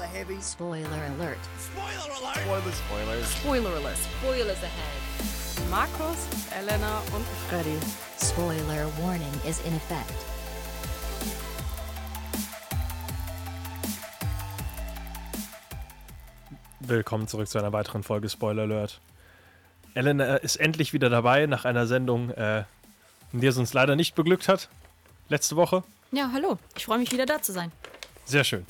Spoiler heavy. Spoiler alert. Spoiler alert! Spoilers, Spoilers. Spoiler alert. Spoilers ahead. Markus, Elena und Freddy. Spoiler warning is in effect. Willkommen zurück zu einer weiteren Folge Spoiler Alert. Elena ist endlich wieder dabei nach einer Sendung, äh, in der es uns leider nicht beglückt hat. Letzte Woche. Ja, hallo. Ich freue mich wieder da zu sein. Sehr schön.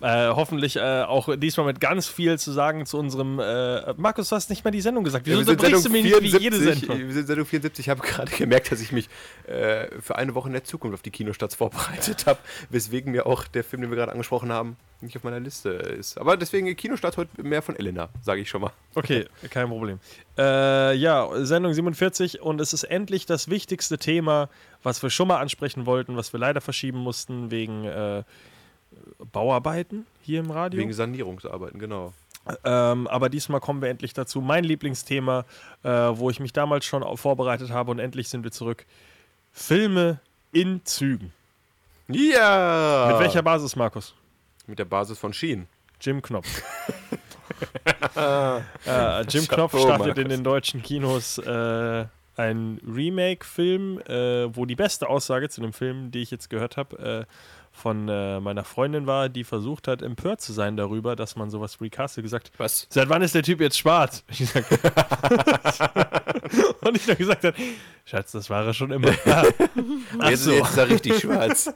Äh, hoffentlich äh, auch diesmal mit ganz viel zu sagen zu unserem. Äh, Markus, du hast nicht mal die Sendung gesagt. Wieso wir sind unterbrichst du mich nicht wie jede 74. Sendung? Wir sind Sendung 74. Ich habe gerade gemerkt, dass ich mich äh, für eine Woche in der Zukunft auf die Kinostarts vorbereitet habe, weswegen mir auch der Film, den wir gerade angesprochen haben, nicht auf meiner Liste ist. Aber deswegen Kinostart heute mehr von Elena, sage ich schon mal. Okay, kein Problem. Äh, ja, Sendung 47 und es ist endlich das wichtigste Thema, was wir schon mal ansprechen wollten, was wir leider verschieben mussten wegen äh, Bauarbeiten hier im Radio. Wegen Sanierungsarbeiten, genau. Ähm, aber diesmal kommen wir endlich dazu. Mein Lieblingsthema, äh, wo ich mich damals schon vorbereitet habe und endlich sind wir zurück. Filme in Zügen. Ja! Mit welcher Basis, Markus? Mit der Basis von Sheen. Jim Knopf. äh, Jim Knopf Chapeau, startet Markus. in den deutschen Kinos äh, ein Remake-Film, äh, wo die beste Aussage zu dem Film, die ich jetzt gehört habe, äh, von äh, meiner Freundin war, die versucht hat, empört zu sein darüber, dass man sowas recastet, gesagt Was? Seit wann ist der Typ jetzt schwarz? Ich sag, und ich dann gesagt habe, Schatz, das war er schon immer. Ja. Ach jetzt, so. jetzt ist er richtig schwarz.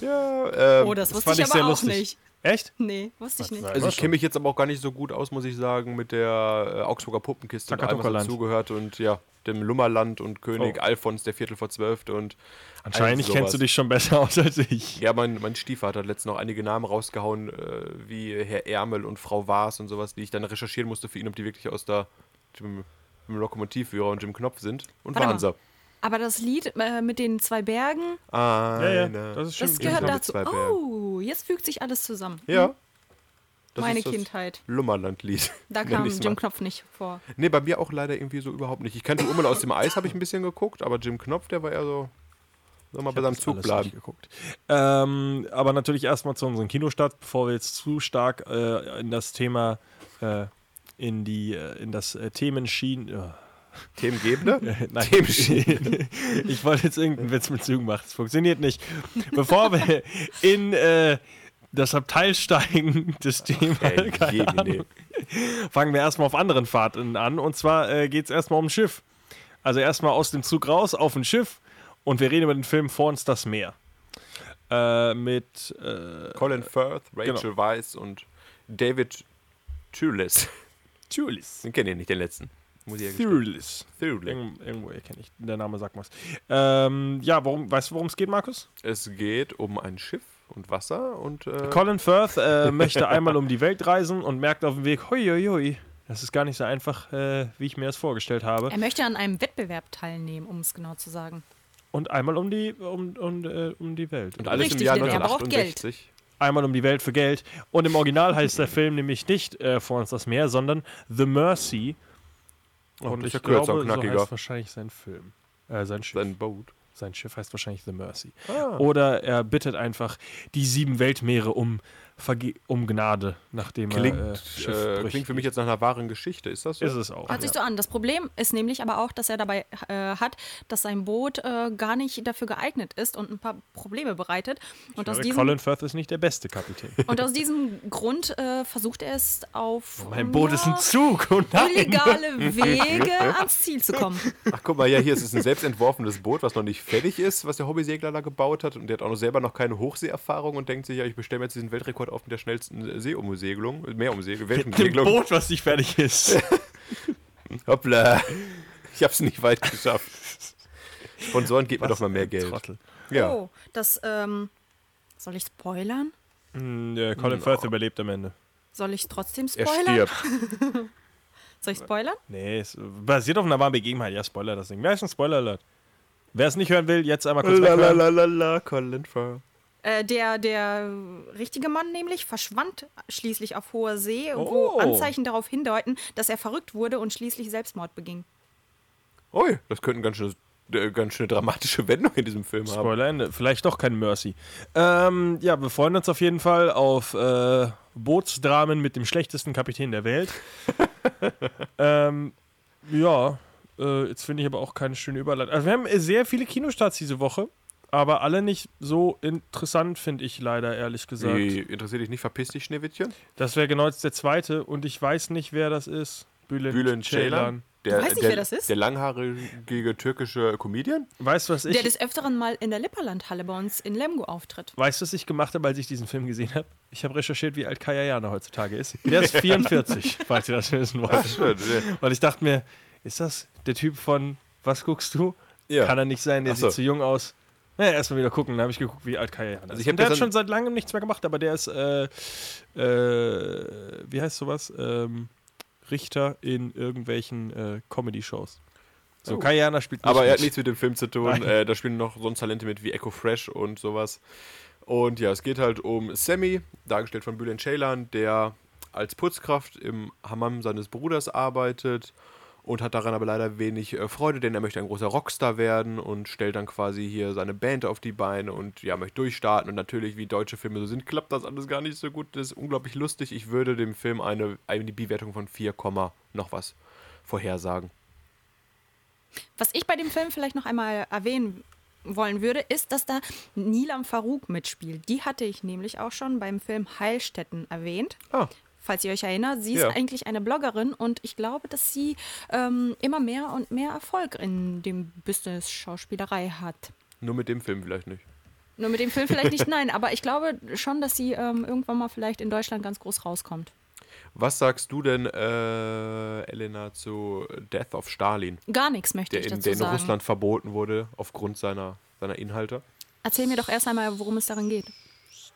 ja, ähm, Oh, das das wusste fand ich ich sehr aber auch lustig. nicht. Echt? Nee, wusste ich nicht. Also ich kenne mich jetzt aber auch gar nicht so gut aus, muss ich sagen, mit der äh, Augsburger Puppenkiste und allem, was dazugehört und ja, dem Lummerland und König Oh. Alfons, der Viertel vor Zwölfte und Anscheinend kennst du dich schon besser aus als ich. Ja, mein, mein Stiefvater hat letztens noch einige Namen rausgehauen, äh, wie Herr Ärmel und Frau Waas und sowas, die ich dann recherchieren musste für ihn, ob die wirklich aus der dem, dem Lokomotivführer und dem Knopf sind. Und Warte waren mal. sie. Aber das Lied äh, mit den zwei Bergen, Eine. ja, das ist das gehört dazu. Oh, jetzt fügt sich alles zusammen. Ja. Das Meine ist das Kindheit. Lummerland-Lied. Da kam Jim mal. Knopf nicht vor. Nee, bei mir auch leider irgendwie so überhaupt nicht. Ich kannte Urmel aus dem Eis, habe ich ein bisschen geguckt, aber Jim Knopf, der war eher so. Soll mal bei seinem Zug bleiben. geguckt. Ähm, aber natürlich erstmal zu unserem Kinostart, bevor wir jetzt zu stark äh, in das Thema, äh, in die, äh, in das äh, Themenschienen. Äh, Themengebende? nein, Themenschienen. ich wollte jetzt irgendeinen Witz mit Zügen machen. Das funktioniert nicht. Bevor wir in äh, das Abteil steigen des Themas, Ey, keine Jemine. Ahnung, fangen wir erstmal auf anderen Fahrten an. Und zwar äh, geht es erstmal um ein Schiff. Also erstmal aus dem Zug raus auf ein Schiff und wir reden über den Film Vor uns das Meer. Äh, mit äh, Colin Firth, Rachel Genau. Weisz und David Thewlis. Julius. Den kenne ich nicht, den letzten. Muss ich ja gestehen. Thewlis. Thewlis. Irgend, irgendwo kenne ich. Der Name sagt was. Ähm, ja, worum, weißt du, worum es geht, Markus? Es geht um ein Schiff und Wasser und. Äh, Colin Firth äh, möchte einmal um die Welt reisen und merkt auf dem Weg, hui, hui, hui, das ist gar nicht so einfach, äh, wie ich mir das vorgestellt habe. Er möchte an einem Wettbewerb teilnehmen, um es genau zu sagen. Und einmal um die, um, um, äh, um die Welt. und alles Richtig, im Jahr denn er braucht 1968. Einmal um die Welt für Geld. Und im Original heißt der Film nämlich nicht äh, Vor uns das Meer, sondern The Mercy. Und ich kürzer glaube, und so knackiger. heißt wahrscheinlich sein Film. Äh, sein Schiff. Sein Boot. Sein Schiff heißt wahrscheinlich The Mercy. Ah. Oder er bittet einfach die sieben Weltmeere um, Verge um Gnade, nachdem Klingt, er äh, äh, klingt für mich jetzt nach einer wahren Geschichte. Ist das so? Ist es auch. Hört sich ja. so an. Das Problem ist nämlich aber auch, dass er dabei äh, hat, dass sein Boot äh, gar nicht dafür geeignet ist und ein paar Probleme bereitet. Und aus, Höre, diesem, Colin Firth ist nicht der beste Kapitän. und aus diesem Grund äh, versucht er es auf mein Boot ist ein Zug und nein. illegale Wege ans Ziel zu kommen. Ach, guck mal, ja, hier ist es ein selbst entworfenes Boot, was noch nicht fertig ist, was der Hobbysegler da gebaut hat. Und der hat auch noch selber noch keine Hochseeerfahrung und denkt sich, ja, ich bestelle mir jetzt diesen Weltrekord auf mit der schnellsten Seeumsegelung, Meerumsegelung, Weltumsegelung. Boot, was nicht fertig ist. Hoppla. Ich hab's nicht weit geschafft. Sponsoren geht mir doch mal mehr Geld. Trottel. Ja. Oh, das, ähm, soll ich spoilern? Hm, ja, Colin Firth überlebt am Ende. Soll ich trotzdem Er spoilern? stirbt. Soll ich spoilern? Nee, es basiert auf einer wahren Begebenheit. Ja, Spoiler das Ding. Wer ist ein Spoiler-Alert? Wer es nicht hören will, jetzt einmal kurz. Lalalala, Colin Firth. Äh, der, der richtige Mann nämlich verschwand schließlich auf hoher See, Oh. wo Anzeichen darauf hindeuten, dass er verrückt wurde und schließlich Selbstmord beging. Ui, das könnte ein ganz schönes äh, ganz schöne dramatische Wendung in diesem Film haben. Spoiler Ende. Vielleicht doch kein Mercy. Ähm, ja, wir freuen uns auf jeden Fall auf äh, Bootsdramen mit dem schlechtesten Kapitän der Welt. ähm, ja, äh, jetzt finde ich aber auch keine schöne Überleitung. Also wir haben sehr viele Kinostarts diese Woche, aber alle nicht so interessant, finde ich leider, ehrlich gesagt. Wie, interessiert dich nicht, verpiss dich, Schneewittchen? Das wäre genau jetzt der zweite und ich weiß nicht, wer das ist. Bülent, Bülent Ceylan? Der, weiß nicht, der, wer das ist. Der langhaarige türkische Comedian? Weißt du, was ich, Der des Öfteren mal in der Lipperlandhalle bei uns in Lemgo auftritt. weißt, du, was ich gemacht habe, als ich diesen Film gesehen habe? Ich habe recherchiert, wie alt Kaya Jana heutzutage ist. Der ist 44, falls ihr das wissen wollt. Schön. ja. Weil ich dachte mir, ist das der Typ von Was guckst du? Ja. Kann er nicht sein, der Ach so. sieht zu jung aus. Naja, erstmal wieder gucken. Dann habe ich geguckt, wie alt Kaya Jana ist. Also ich hab der hat schon seit langem nichts mehr gemacht, aber der ist, äh, äh, wie heißt sowas? Ähm, Richter in irgendwelchen äh, Comedy-Shows. So, Oh. Kaya Jana spielt nicht Aber er hat nichts mit dem Film zu tun. Äh, da spielen noch sonst Talente mit wie Echo Fresh und sowas. Und ja, es geht halt um Sammy, dargestellt von Bülent Ceylan, der als Putzkraft im Hammam seines Bruders arbeitet und hat daran aber leider wenig äh, Freude, denn er möchte ein großer Rockstar werden und stellt dann quasi hier seine Band auf die Beine und ja, möchte durchstarten. Und natürlich, wie deutsche Filme so sind, klappt das alles gar nicht so gut. Das ist unglaublich lustig. Ich würde dem Film eine IMDb-Wertung von 4, Komma noch was vorhersagen. Was ich bei dem Film vielleicht noch einmal erwähnen wollen würde, ist, dass da Nilam Farouk mitspielt. Die hatte ich nämlich auch schon beim Film Heilstätten erwähnt. Ah. Falls ihr euch erinnert, sie Ja. ist eigentlich eine Bloggerin und ich glaube, dass sie ähm, immer mehr und mehr Erfolg in dem Business Schauspielerei hat. Nur mit dem Film vielleicht nicht. Nur mit dem Film vielleicht nicht, nein, aber ich glaube schon, dass sie ähm, irgendwann mal vielleicht in Deutschland ganz groß rauskommt. Was sagst du denn, äh, Elena, zu Death of Stalin, Gar nichts möchte der ich in, dazu der in sagen. Russland verboten wurde aufgrund seiner, seiner Inhalte? Erzähl mir doch erst einmal, worum es darin geht.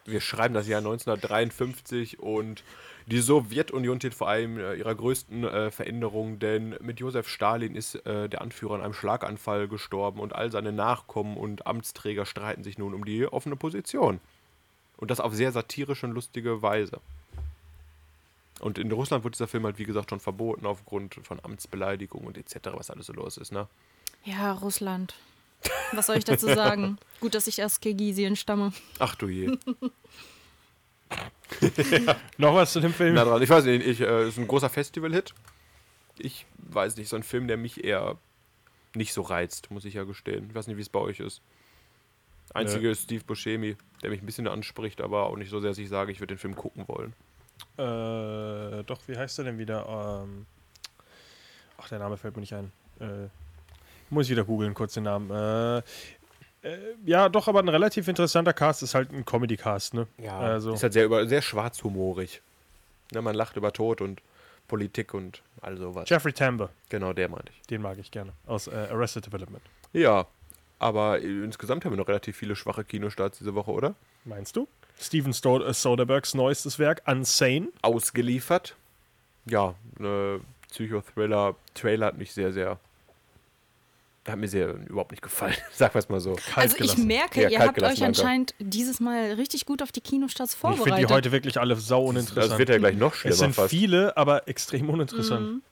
Wir schreiben das Jahr 1953 und die Sowjetunion steht vor einem äh, ihrer größten äh, Veränderungen, denn mit Josef Stalin ist äh, der Anführer in einem Schlaganfall gestorben und all seine Nachkommen und Amtsträger streiten sich nun um die offene Position. Und das auf sehr satirische und lustige Weise. Und in Russland wurde dieser Film halt, wie gesagt, schon verboten aufgrund von Amtsbeleidigung und etc., was alles so los ist, ne? Ja, Russland. Was soll ich dazu sagen? Gut, dass ich aus Kirgisien stamme. Ach du je. Noch was zu dem Film? Na dran. Ich weiß nicht, ich, äh, ist ein großer Festival-Hit. Ich weiß nicht, so ein Film, der mich eher nicht so reizt, muss ich ja gestehen. Ich weiß nicht, wie es bei euch ist. Einzige ist Steve Buscemi, der mich ein bisschen anspricht, aber auch nicht so sehr, dass ich sage, ich würde den Film gucken wollen. Äh, doch, wie heißt er denn wieder? Ähm, ach, der Name fällt mir nicht ein. Äh, muss ich wieder googeln, kurz den Namen. Äh, ja, doch, aber ein relativ interessanter Cast ist halt ein Comedy-Cast, ne? Also, Ist halt sehr, über, sehr schwarzhumorig. Ne, man lacht über Tod und Politik und all sowas. Jeffrey Tambor, Genau, der meinte ich. den mag ich gerne. Aus äh, Arrested Development. Ja, aber insgesamt haben wir noch relativ viele schwache Kinostarts diese Woche, oder? Meinst du? Steven äh, Soderberghs neuestes Werk, Unsane. ausgeliefert. Ja, ne Psychothriller. Trailer hat mich sehr, sehr. Hat mir sehr überhaupt nicht gefallen. Sagen wir es mal so. Also ich merke, Ja, ihr habt euch anscheinend dieses Mal richtig gut auf die Kinostarts Ich finde vorbereitet. die heute wirklich alle sau uninteressant. Das wird ja gleich noch schlimmer es sind fast. viele, aber extrem uninteressant. Mhm.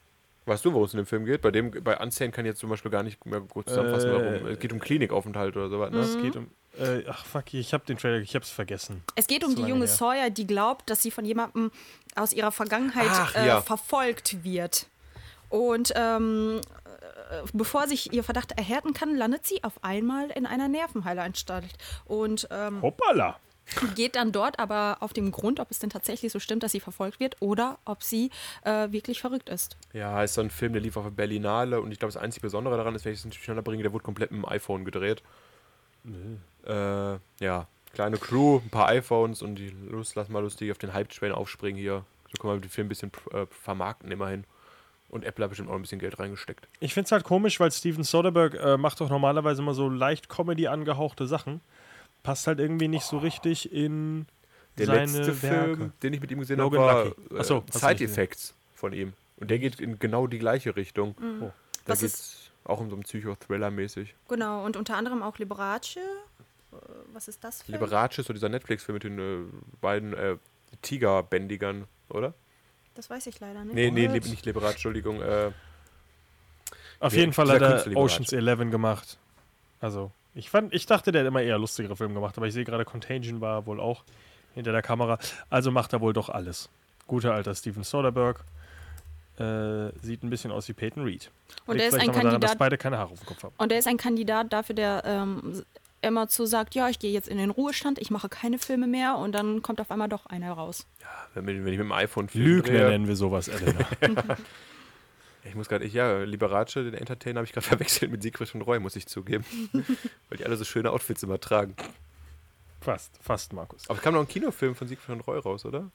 Weißt du, worum es in dem Film geht? Bei dem, bei Unsane kann ich jetzt zum Beispiel gar nicht mehr gut zusammenfassen, Äh, warum. Es geht um Klinikaufenthalt oder sowas, ne? Es geht um. Äh, ach, fuck, ich habe den Trailer, ich hab's vergessen. Es geht um Zu die junge her. Sawyer, die glaubt, dass sie von jemandem aus ihrer Vergangenheit Ach, äh, ja. verfolgt wird. Und ähm, äh, bevor sich ihr Verdacht erhärten kann, landet sie auf einmal in einer Nervenheilanstalt. Und ähm, Hoppala! geht dann dort aber auf den Grund, ob es denn tatsächlich so stimmt, dass sie verfolgt wird oder ob sie äh, wirklich verrückt ist. Ja, ist so ein Film, der lief auf der Berlinale und ich glaube, das einzige Besondere daran ist, wenn ich es nicht durcheinander bringe, der wurde komplett mit dem iPhone gedreht. Äh, ja, kleine Crew, ein paar iPhones und die Lust, lass mal lustig auf den Hype-Train aufspringen hier. So kann man den Film ein bisschen äh, vermarkten immerhin. Und Apple hat bestimmt auch ein bisschen Geld reingesteckt. Ich find's halt komisch, weil Steven Soderbergh äh, macht doch normalerweise immer so leicht Comedy angehauchte Sachen. Passt halt irgendwie nicht so richtig in Der seine letzte Werke. Film, den ich mit ihm gesehen habe, war äh, du Side. Effects von ihm. Und der geht in genau die gleiche Richtung. Oh. Da Was geht's auch um so einen Psychothriller-mäßig. Genau, und unter anderem auch Liberace. Äh, Was ist das? Für? ein- Liberace ist so dieser Netflix-Film mit den äh, beiden äh, Tigerbändigern, oder? Das weiß ich leider nicht. Nee, nee, What? Nicht Liberace, Entschuldigung. Äh, Auf Ja, jeden Fall hat er. Oceans 11 gemacht. Also, ich fand, ich dachte, der hätte immer eher lustigere Filme gemacht, aber ich sehe gerade, Contagion war wohl auch hinter der Kamera. Also macht er wohl doch alles. Guter alter Steven Soderbergh. Äh, sieht ein bisschen aus wie Peyton Reed. Und er ist ein mal daran, dass Kandidat, beide keine Haare auf dem Kopf haben. und er ist ein Kandidat dafür, der ähm, immer zu sagt, ja, ich gehe jetzt in den Ruhestand, ich mache keine Filme mehr und dann kommt auf einmal doch einer raus. Wenn, wenn ich mit dem iPhone Film Lügner drehe- nennen wir sowas, Elena. Ich muss gerade, ich, ja, Liberace, den Entertainer, habe ich gerade verwechselt mit Siegfried und Roy, muss ich zugeben. Weil die alle so schöne Outfits immer tragen. fast, fast, Markus. Aber es kam noch ein Kinofilm von Siegfried und Roy raus, oder?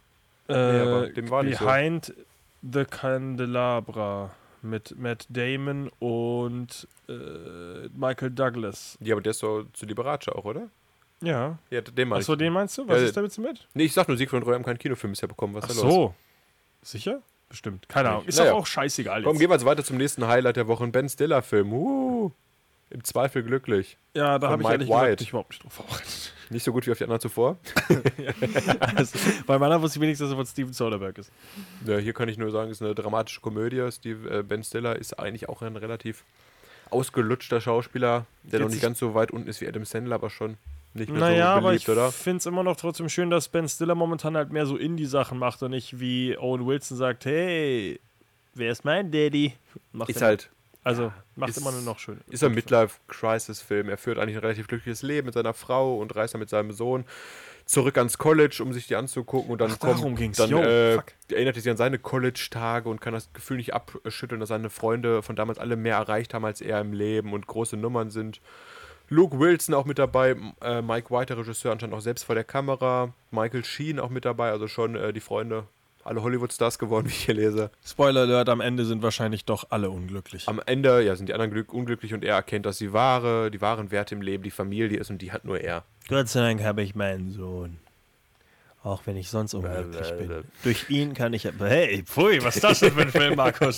Äh, aber dem war nicht so. Behind the Candelabra mit Matt Damon und äh, Michael Douglas. Ja, aber der ist doch zu Liberace auch, oder? Ja. Ja, den meine Achso, den meinst du? Was Ja, ist damit mit? Nee, ich sag nur, Siegfried und Roy haben keinen Kinofilm bisher bekommen. Was Ach ist da los? so. Sicher? Bestimmt. Keine Ahnung. Ist Naja. doch auch scheißegal Komm, jetzt. gehen wir jetzt weiter zum nächsten Highlight der Woche. Ein Ben Stiller-Film. Uh, Im Zweifel glücklich. Ja, da habe ich ehrlich gesagt nicht überhaupt nicht drauf vorbereitet. Nicht so gut wie auf die anderen zuvor. also, bei meiner wusste ich wenigstens, dass es von Steven Soderbergh ist. Ja, hier kann ich nur sagen, es ist eine dramatische Komödie. Steve, äh, ben Stiller ist eigentlich auch ein relativ ausgelutschter Schauspieler, der noch Jetzt nicht ich- ganz so weit unten ist wie Adam Sandler, aber schon nicht mehr Naja, so aber beliebt, ich oder? finde es immer noch trotzdem schön, dass Ben Stiller momentan halt mehr so Indie-Sachen macht und nicht wie Owen Wilson sagt, hey, wer ist mein Daddy? Macht Ist halt, Also, macht ist- immer nur noch schön. ist ein Midlife-Crisis-Film. Er führt eigentlich ein relativ glückliches Leben mit seiner Frau und reist dann mit seinem Sohn zurück ans College, um sich die anzugucken und dann Ach, kommt, dann Yo, äh, erinnert er sich an seine College-Tage und kann das Gefühl nicht abschütteln, dass seine Freunde von damals alle mehr erreicht haben als er im Leben und große Nummern sind. Luke Wilson auch mit dabei, äh, Mike White, der Regisseur, anscheinend auch selbst vor der Kamera, Michael Sheen auch mit dabei, also schon äh, die Freunde, alle Hollywood-Stars geworden, wie ich hier lese. Spoiler Alert, am Ende sind wahrscheinlich doch alle unglücklich. Am Ende ja, sind die anderen glück unglücklich und er erkennt, dass die wahre, die wahren Werte im Leben die Familie ist und die hat nur er. Gott sei Dank habe ich meinen Sohn. Auch wenn ich sonst unglücklich bin. Durch ihn kann ich. Hey, pfui, was ist das denn für ein Film, Markus?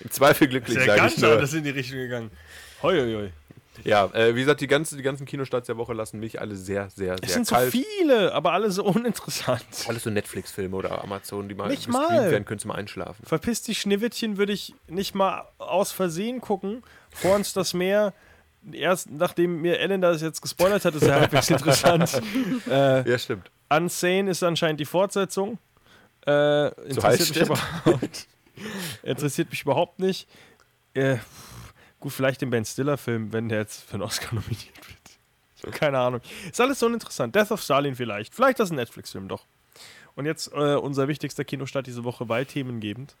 Im Zweifel glücklich, Ist ja sage ganz ich nur. anders in die Richtung gegangen. Hoi, hoi, hoi. Ja, äh, wie gesagt, die, ganze, die ganzen Kinostarts der Woche lassen mich alle sehr, sehr, Es sehr sind so kalt. viele, aber alle so uninteressant. Alles so Netflix-Filme oder Amazon, die mal Nicht gestreamt mal. werden können zum Einschlafen. Verpiss die Schneewittchen würde ich nicht mal aus Versehen gucken. Vor uns das Meer. Erst nachdem mir Ellen das jetzt gespoilert hat, ist ja halbwegs interessant. Äh, Ja, stimmt. Unsane ist anscheinend die Fortsetzung. Äh, interessiert, mich Halbstadt. überhaupt, interessiert mich überhaupt nicht. Äh, gut, vielleicht den Ben Stiller-Film, wenn der jetzt für einen Oscar nominiert wird. Keine Ahnung. Ist alles so uninteressant. Death of Stalin vielleicht. Vielleicht das ist ein Netflix-Film doch. Und jetzt äh, unser wichtigster Kinostart diese Woche bei Themengebend.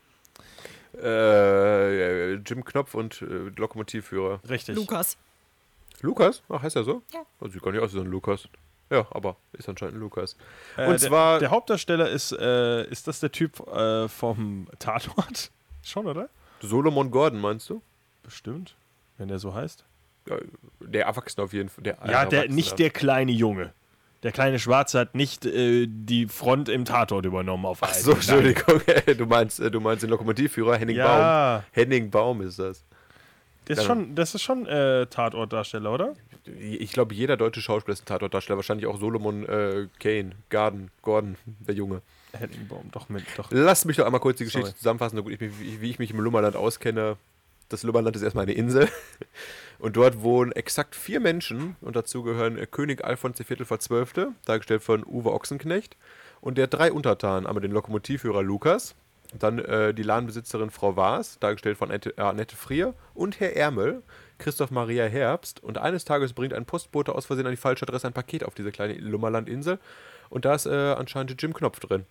Äh, Jim Knopf und äh, Lokomotivführer. Richtig. Lukas. Lukas? Ach, heißt er so? Ja. Oh, sieht gar nicht aus wie so ein Lukas. Ja, aber ist anscheinend ein Lukas. Äh, Und der, zwar- Der Hauptdarsteller ist, äh, ist das der Typ äh, vom Tatort? Schon, oder? Solomon Gordon, meinst du? Bestimmt. Wenn der so heißt. Der Erwachsene auf jeden Fall. Der Ja, der, nicht der kleine Junge. Der kleine Schwarze hat nicht äh, die Front im Tatort übernommen auf Ach so, Entschuldigung. du, meinst, äh, du meinst den Lokomotivführer Henning Baum. Ja, Henning Baum ist das. das ist schon, das ist schon äh, Tatortdarsteller, oder? Ich glaube, jeder deutsche Schauspieler ist ein Tatortdarsteller. Wahrscheinlich auch Solomon äh, Kane, Garden, Gordon, der Junge. Henningbaum, doch mit, doch. Lass mich doch einmal kurz die Geschichte Sorry. zusammenfassen, so gut ich mich, wie, wie ich mich im Lummerland auskenne. Das Lummerland ist erstmal eine Insel. Und dort wohnen exakt vier Menschen. Und dazu gehören äh, König Alfons IV. vor Zwölfte, dargestellt von Uwe Ochsenknecht. Und der drei Untertanen. Einmal den Lokomotivführer Lukas, dann äh, die Ladenbesitzerin Frau Waas, dargestellt von Annette, äh, Annette Frier. Und Herr Ärmel, Christoph Maria Herbst. Und eines Tages bringt ein Postbote aus Versehen an die falsche Adresse ein Paket auf diese kleine Lummerlandinsel. Und da ist äh, anscheinend Jim Knopf drin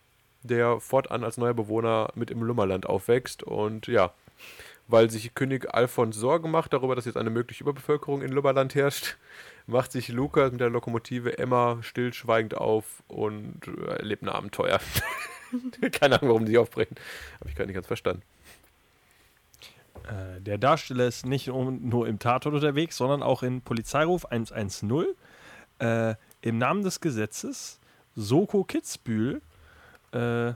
der fortan als neuer Bewohner mit im Lummerland aufwächst. Und ja, weil sich König Alfons Sorgen macht darüber, dass jetzt eine mögliche Überbevölkerung in Lummerland herrscht, macht sich Lukas mit der Lokomotive Emma stillschweigend auf und äh, erlebt ein Abenteuer. Keine Ahnung, warum die aufbrechen. Habe ich gar nicht ganz verstanden. Äh, der Darsteller ist nicht nur im Tatort unterwegs, sondern auch in Polizeiruf 110. Äh, Im Namen des Gesetzes, Soko Kitzbühel. Äh,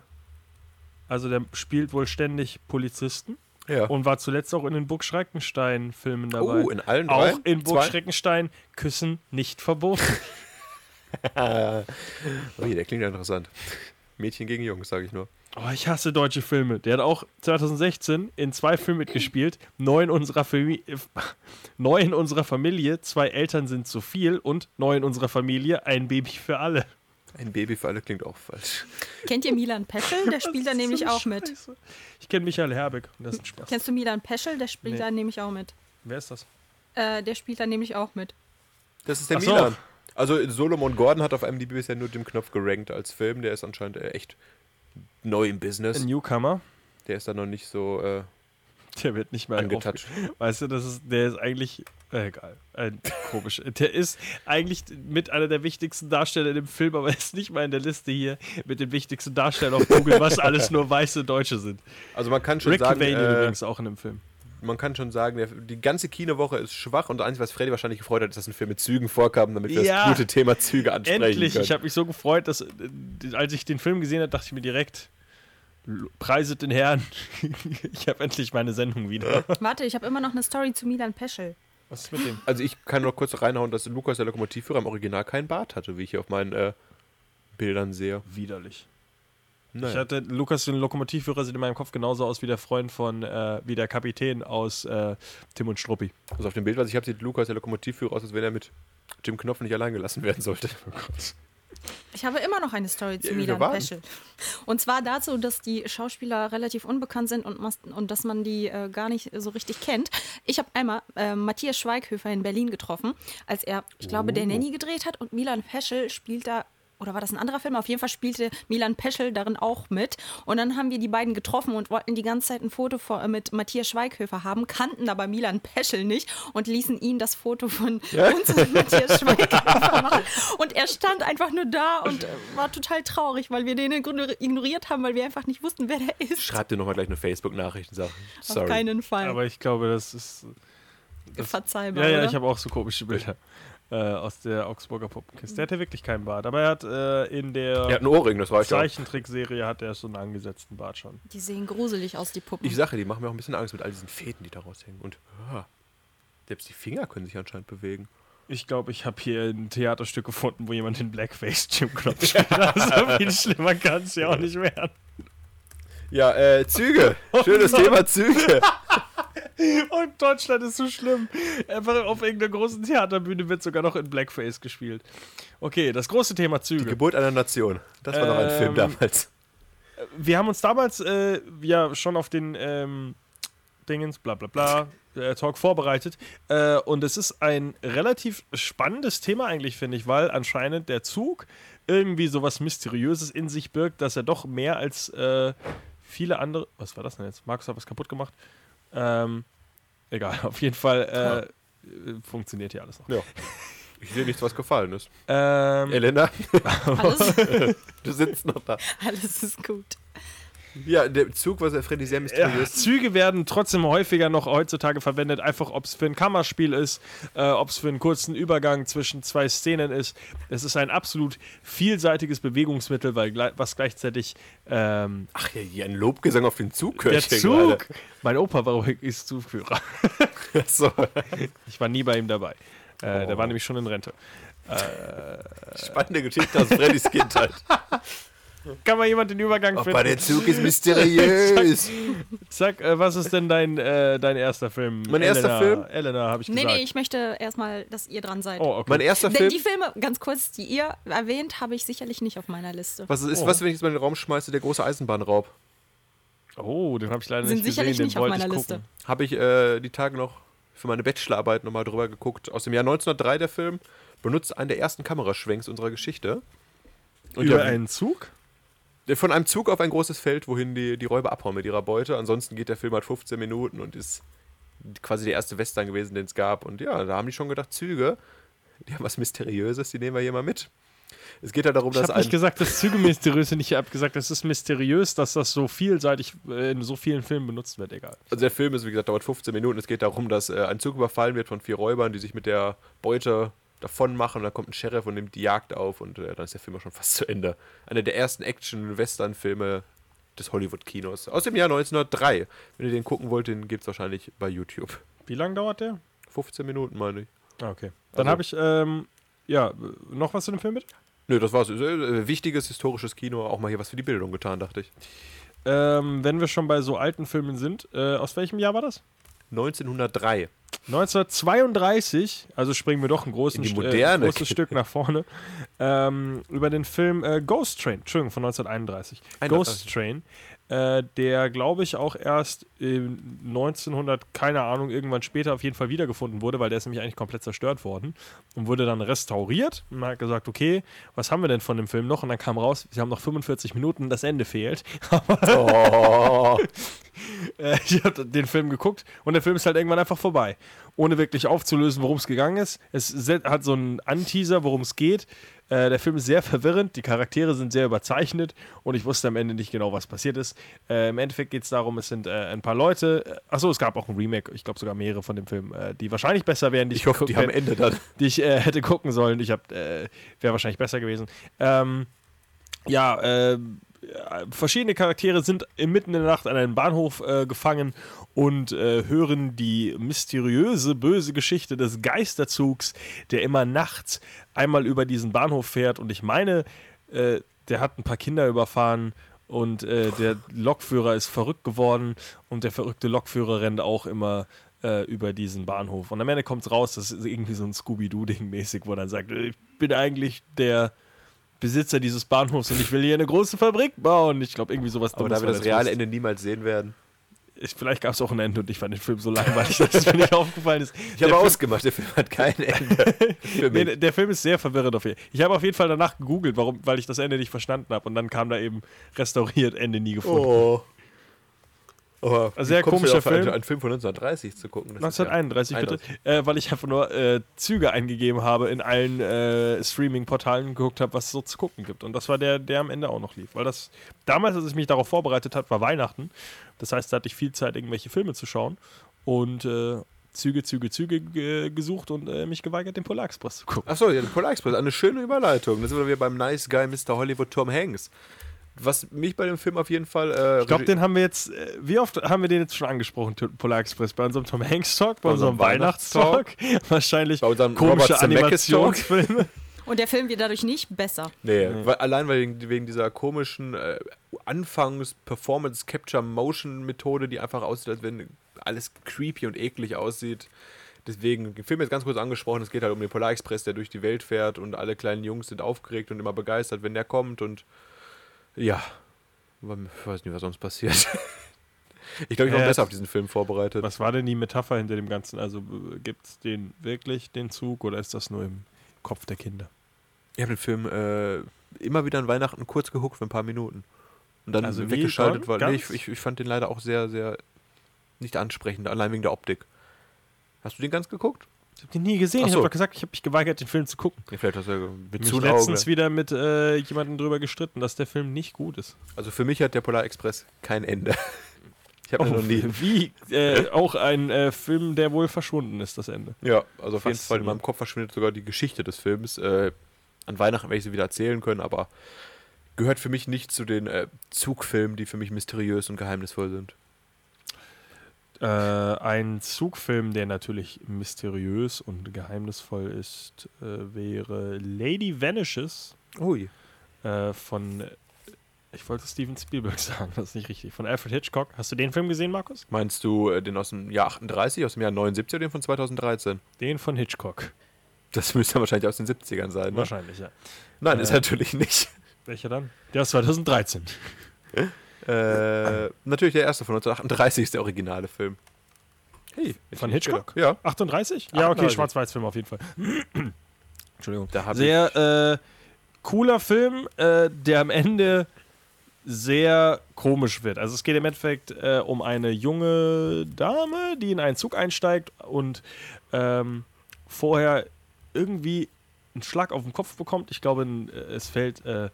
also der spielt wohl ständig Polizisten Ja. und war zuletzt auch in den Burg Schreckenstein-Filmen dabei. oh, in allen auch drei? in Burg Zwei? Schreckenstein Küssen nicht verboten. Je, der klingt ja interessant. Mädchen gegen Jungs, sage ich nur. Oh, ich hasse deutsche Filme. Der hat auch 2016 in zwei Filmen mitgespielt. Neu in unserer, Fami neu in unserer Familie, zwei Eltern sind zu viel und neu in unserer Familie, ein Baby für alle. Ein Baby für alle klingt auch falsch. Kennt ihr Milan Peschel? Der spielt da nämlich so auch mit. Ich kenne Michael Herbeck und das ist ein Spaß. Kennst du Milan Peschel? Der spielt Nee. da nämlich auch mit. Wer ist das? Äh, der spielt da nämlich auch mit. Das ist der Ach so. Milan. Also Solomon Gordon hat auf IMDb bisher nur den Knopf gerankt als Film. Der ist anscheinend äh, echt neu im Business. Ein Newcomer. Der ist da noch nicht so äh, Der wird nicht mehr aufge- Weißt du, das ist, der ist eigentlich, äh, egal, ein komisch. Der ist eigentlich mit einer der wichtigsten Darsteller in dem Film, aber ist nicht mal in der Liste hier mit den wichtigsten Darstellern auf Google, was alles nur weiße Deutsche sind. Also man kann schon Rick sagen, Cavanian äh, übrigens auch in dem Film. man kann schon sagen, der, die ganze Kinowoche ist schwach und das Einzige, was Freddy wahrscheinlich gefreut hat, ist, dass ein Film mit Zügen vorkam, damit wir Ja. das gute Thema Züge ansprechen Endlich, können. ich habe mich so gefreut, dass, äh, als ich den Film gesehen habe, dachte ich mir direkt, "L- preiset den Herrn. ich habe endlich meine Sendung wieder. Warte, ich habe immer noch eine Story zu Milan Peschel. Was ist mit dem? also ich kann noch kurz reinhauen, dass Lukas, der Lokomotivführer, im Original keinen Bart hatte, wie ich hier auf meinen äh, Bildern sehe. Widerlich. Ich Naja. hatte Lukas, den Lokomotivführer, sieht in meinem Kopf genauso aus wie der Freund von, äh, wie der Kapitän aus äh, Tim und Struppi. Also auf dem Bild, was ich habe, sieht Lukas, der Lokomotivführer, aus, als wenn er mit Jim Knopf nicht allein gelassen werden sollte. Ich habe immer noch eine Story zu Ja, Milan. Peschel. Und zwar dazu, dass die Schauspieler relativ unbekannt sind und, und dass man die äh, gar nicht so richtig kennt. Ich habe einmal äh, Matthias Schweighöfer in Berlin getroffen, als er, ich glaube, der Nanny gedreht hat und Milan Peschel spielt da. Oder war das ein anderer Film? Auf jeden Fall spielte Milan Peschel darin auch mit. Und dann haben wir die beiden getroffen und wollten die ganze Zeit ein Foto vor, äh, mit Matthias Schweighöfer haben, kannten aber Milan Peschel nicht und ließen ihn das Foto von uns und Matthias Schweighöfer machen. Und er stand einfach nur da und äh, war total traurig, weil wir den ignor- ignoriert haben, weil wir einfach nicht wussten, wer der ist. Schreib dir nochmal gleich eine Facebook-Nachricht und sag, Auf sorry. keinen Fall. Aber ich glaube, das ist. Verzeihbar. Ja, ja, oder? ich habe auch so komische Bilder äh, aus der Augsburger Puppenkiste. Der hatte wirklich keinen Bart, aber er hat äh, in der Er hat einen Ohrring, das reicht. Zeichentrickserie hat er so einen angesetzten Bart schon. Die sehen gruselig aus, die Puppen. Ich sage, die machen mir auch ein bisschen Angst mit all diesen Fäden, die da raushängen. Und ah, selbst die Finger können sich anscheinend bewegen. Ich glaube, ich habe hier ein Theaterstück gefunden, wo jemand in Blackface Jim Knopf spielt. Also viel schlimmer kann es ja auch nicht werden. Ja, äh, Züge. Schönes Mann. Thema Züge. Und Deutschland ist so schlimm. Einfach auf irgendeiner großen Theaterbühne wird sogar noch in Blackface gespielt. Okay, das große Thema Die Züge. Geburt einer Nation. Das war noch ein Ähm, Film damals. Wir haben uns damals äh, ja schon auf den ähm, Dingens, bla bla bla, äh, Talk vorbereitet. Äh, und es ist ein relativ spannendes Thema eigentlich, finde ich, weil anscheinend der Zug irgendwie sowas Mysteriöses in sich birgt, dass er doch mehr als äh, viele andere. Was war das denn jetzt? Markus hat was kaputt gemacht. Ähm, egal, auf jeden Fall äh, äh, funktioniert hier alles noch. Ja. Ich sehe nichts, was gefallen ist. Ähm, Elena, Alles, du sitzt noch da. alles ist gut. Ja, der Zug war sehr Freddy sehr Ja, mysteriös. Züge werden trotzdem häufiger noch heutzutage verwendet, einfach ob es für ein Kammerspiel ist, äh, ob es für einen kurzen Übergang zwischen zwei Szenen ist. Es ist ein absolut vielseitiges Bewegungsmittel, weil was gleichzeitig ähm, Ach ja, hier ein Lobgesang auf den Zug höre der Zug. gerade. Mein Opa war übrigens Zugführer. So, Ich war nie bei ihm dabei. Äh, Oh. Der war nämlich schon in Rente. spannende Geschichte aus Freddys Kindheit. Kann mal jemand den Übergang Opa, finden? der Zug ist mysteriös. Sag, äh, was ist denn dein, äh, dein erster Film? Mein erster Elena, Film? Elena, habe ich Nee, gesagt. nee, ich möchte erstmal, dass ihr dran seid. oh, okay. Mein erster Denn Film. die Filme, ganz kurz, die ihr erwähnt, habe ich sicherlich nicht auf meiner Liste. Was ist, Oh. was, wenn ich jetzt mal in den Raum schmeiße, der große Eisenbahnraub? oh, den habe ich leider Sind nicht sicherlich gesehen. nicht den auf wollte meiner ich Liste. Habe ich äh, die Tage noch für meine Bachelorarbeit nochmal drüber geguckt. Aus dem Jahr 1903 der Film. Benutzt einen der ersten Kameraschwenks unserer Geschichte. Und Über ja, einen Zug? Von einem Zug auf ein großes Feld, wohin die, die Räuber abhauen mit ihrer Beute. Ansonsten geht der Film halt 15 Minuten und ist quasi der erste Western gewesen, den es gab. Und ja, da haben die schon gedacht, Züge, die haben was Mysteriöses, die nehmen wir hier mal mit. Es geht halt darum, Ich dass habe nicht gesagt, dass Züge mysteriös sind. Ich habe gesagt, es ist mysteriös, dass das so vielseitig äh, in so vielen Filmen benutzt wird. Egal. also der Film ist, wie gesagt, dauert 15 Minuten. Es geht darum, dass äh, ein Zug überfallen wird von vier Räubern, die sich mit der Beute davon machen. Und dann kommt ein Sheriff und nimmt die Jagd auf und äh, dann ist der Film auch schon fast zu Ende. Einer der ersten Action-Western-Filme des Hollywood-Kinos. Aus dem Jahr 1903. Wenn ihr den gucken wollt, den gibt es wahrscheinlich bei YouTube. Wie lange dauert der? 15 Minuten, meine ich. Ah, okay. Dann Also- habe ich, ähm, ja, noch was zu dem Film mit? Nö, das war's. Äh, Wichtiges historisches Kino, auch mal hier was für die Bildung getan, dachte ich. Ähm, wenn wir schon bei so alten Filmen sind, äh, aus welchem Jahr war das? 1903. 1932, also springen wir doch ein, großen. Äh, großes Stück nach vorne, ähm, über den Film äh, Ghost Train, Entschuldigung, von 1931. 31. Ghost Train, äh, der glaube ich auch erst in 1900, keine Ahnung, irgendwann später auf jeden Fall wiedergefunden wurde, weil der ist nämlich eigentlich komplett zerstört worden und wurde dann restauriert. Und man hat gesagt, okay, was haben wir denn von dem Film noch? Und dann kam raus, sie haben noch 45 Minuten, das Ende fehlt. Oh. Äh, ich habe den Film geguckt und der Film ist halt irgendwann einfach vorbei. Ohne wirklich aufzulösen, worum es gegangen ist. Es hat so einen Anteaser, worum es geht. Äh, der Film ist sehr verwirrend, die Charaktere sind sehr überzeichnet und ich wusste am Ende nicht genau, was passiert ist. Äh, Im Endeffekt geht es darum, es sind äh, ein paar Leute, äh, achso, es gab auch ein Remake, ich glaube sogar mehrere von dem Film, äh, die wahrscheinlich besser wären, die Ich hoffe, geguckt die haben hätte- Ende dann. die ich äh, hätte gucken sollen. Ich äh, wäre wahrscheinlich besser gewesen. Ähm, ja, äh, verschiedene Charaktere sind mitten in der Nacht an einem Bahnhof äh, gefangen und äh, hören die mysteriöse, böse Geschichte des Geisterzugs, der immer nachts einmal über diesen Bahnhof fährt. Und ich meine, äh, der hat ein paar Kinder überfahren und äh, der Lokführer ist verrückt geworden und der verrückte Lokführer rennt auch immer äh, über diesen Bahnhof. Und am Ende kommt es raus, das ist irgendwie so ein Scooby-Doo-Ding mäßig, wo er dann sagt, ich bin eigentlich der Besitzer dieses Bahnhofs und ich will hier eine große Fabrik bauen. Ich glaube, irgendwie sowas Aber da wir das reale. Ende niemals sehen werden. Ich, vielleicht gab es auch ein Ende und ich fand den Film so langweilig, dass es mir nicht aufgefallen ist. Ich habe ausgemacht, der Film hat kein Ende. Nee, der Film ist sehr verwirrend auf jeden Fall. Ich habe auf jeden Fall danach gegoogelt, warum, weil ich das Ende nicht verstanden habe. Und dann kam da eben restauriert, Ende nie gefunden. Oh. Aber sehr komischer auf Film. Einen Film von 1930 zu gucken. Das ist ja 1931 bitte, äh, weil ich einfach nur äh, Züge eingegeben habe in allen äh, Streaming-Portalen und geguckt habe, was es so zu gucken gibt. Und das war der, der am Ende auch noch lief. Weil das damals, als ich mich darauf vorbereitet habe, war Weihnachten. Das heißt, da hatte ich viel Zeit, irgendwelche Filme zu schauen und äh, Züge, Züge, Züge ge gesucht und äh, mich geweigert, den Polar Express zu gucken. Achso, ja, der Polar Express, eine schöne Überleitung. Da sind wir wieder beim Nice Guy Mr. Hollywood Tom Hanks. Was mich bei dem Film auf jeden Fall. Äh, Ich glaube, den haben wir jetzt, äh, wie oft haben wir den jetzt schon angesprochen, Polar Express? Bei unserem Tom Hanks Talk, bei, Bei unserem unserem Weihnachtstalk, wahrscheinlich Bei unserem komische Robert Zemeckis Talk. Animationsfilme. Und der Film wird dadurch nicht besser. Nee, Weil, allein wegen, wegen dieser komischen äh, Anfangs-Performance-Capture-Motion-Methode, die einfach aussieht, als wenn alles creepy und eklig aussieht. Deswegen, den Film jetzt ganz kurz angesprochen, es geht halt um den Polar Express, der durch die Welt fährt und alle kleinen Jungs sind aufgeregt und immer begeistert, wenn der kommt und ja, ich weiß nicht, was sonst passiert. Ich glaube, ich war Ja, besser es- auf diesen Film vorbereitet. Was war denn die Metapher hinter dem Ganzen? Also gibt es den wirklich, den Zug, oder ist das nur im Kopf der Kinder? Ich habe den Film äh, immer wieder an Weihnachten kurz geguckt für ein paar Minuten. Und dann Also weggeschaltet, weil nee, ich, ich, ich fand den leider auch sehr, sehr nicht ansprechend, allein wegen der Optik. Hast du den ganz geguckt? Ich habe den nie gesehen. Ach Ich so. habe doch gesagt, ich habe mich geweigert, den Film zu gucken. Ja, vielleicht hast du ja mit Mich letztens wieder mit äh, jemandem drüber gestritten, dass der Film nicht gut ist. Also für mich hat der Polar Express kein Ende. Ich habe ihn noch nie. Wie äh, auch ein äh, Film, der wohl verschwunden ist, das Ende. Ja, also auf jeden Fall in meinem Kopf verschwindet sogar die Geschichte des Films. Äh, an Weihnachten werde ich sie wieder erzählen können, aber gehört für mich nicht zu den äh, Zugfilmen, die für mich mysteriös und geheimnisvoll sind. Äh, ein Zugfilm, der natürlich mysteriös und geheimnisvoll ist, äh, wäre Lady Vanishes Ui. äh, von, ich wollte Steven Spielberg sagen, das ist nicht richtig, von Alfred Hitchcock. Hast du den Film gesehen, Markus? Meinst du äh, den aus dem Jahr 38, aus dem Jahr 79 oder den von 2013? Den von Hitchcock. Das müsste wahrscheinlich aus den 70ern sein. Ne? Wahrscheinlich, ja. Nein, ist Äh. natürlich nicht. Welcher dann? Der ist 2013. Äh, natürlich der erste von 1938 ist der originale Film. Hey, Von Hitchcock? Ja, 38? Ja, okay, 38. Schwarz-Weiß-Film auf jeden Fall. Entschuldigung. Da Sehr äh, cooler Film, äh, der am Ende sehr komisch wird. Also es geht im Endeffekt äh, um eine junge Dame, die in einen Zug einsteigt und ähm, vorher irgendwie einen Schlag auf den Kopf bekommt. Ich glaube, äh, es fällt, äh,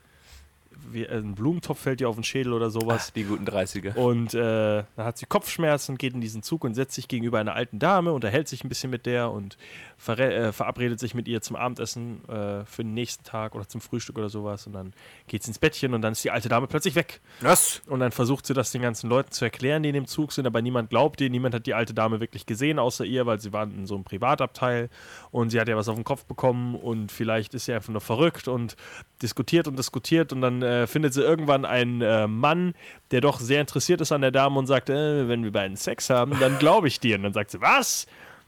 wie, ein Blumentopf fällt ihr auf den Schädel oder sowas. Die guten 30er. Und äh, dann hat sie Kopfschmerzen, geht in diesen Zug und setzt sich gegenüber einer alten Dame, unterhält sich ein bisschen mit der und verre- äh, verabredet sich mit ihr zum Abendessen äh, für den nächsten Tag oder zum Frühstück oder sowas. Und dann geht sie ins Bettchen und dann ist die alte Dame plötzlich weg. Was? Und dann versucht sie das den ganzen Leuten zu erklären, die in dem Zug sind, aber niemand glaubt ihr. Niemand hat die alte Dame wirklich gesehen, außer ihr, weil sie waren in so einem Privatabteil und sie hat ja was auf den Kopf bekommen und vielleicht ist sie einfach nur verrückt und diskutiert und diskutiert und dann äh, findet sie irgendwann einen äh, Mann, der doch sehr interessiert ist an der Dame und sagt, äh, wenn wir beiden Sex haben, dann glaube ich dir. Und dann sagt sie, was?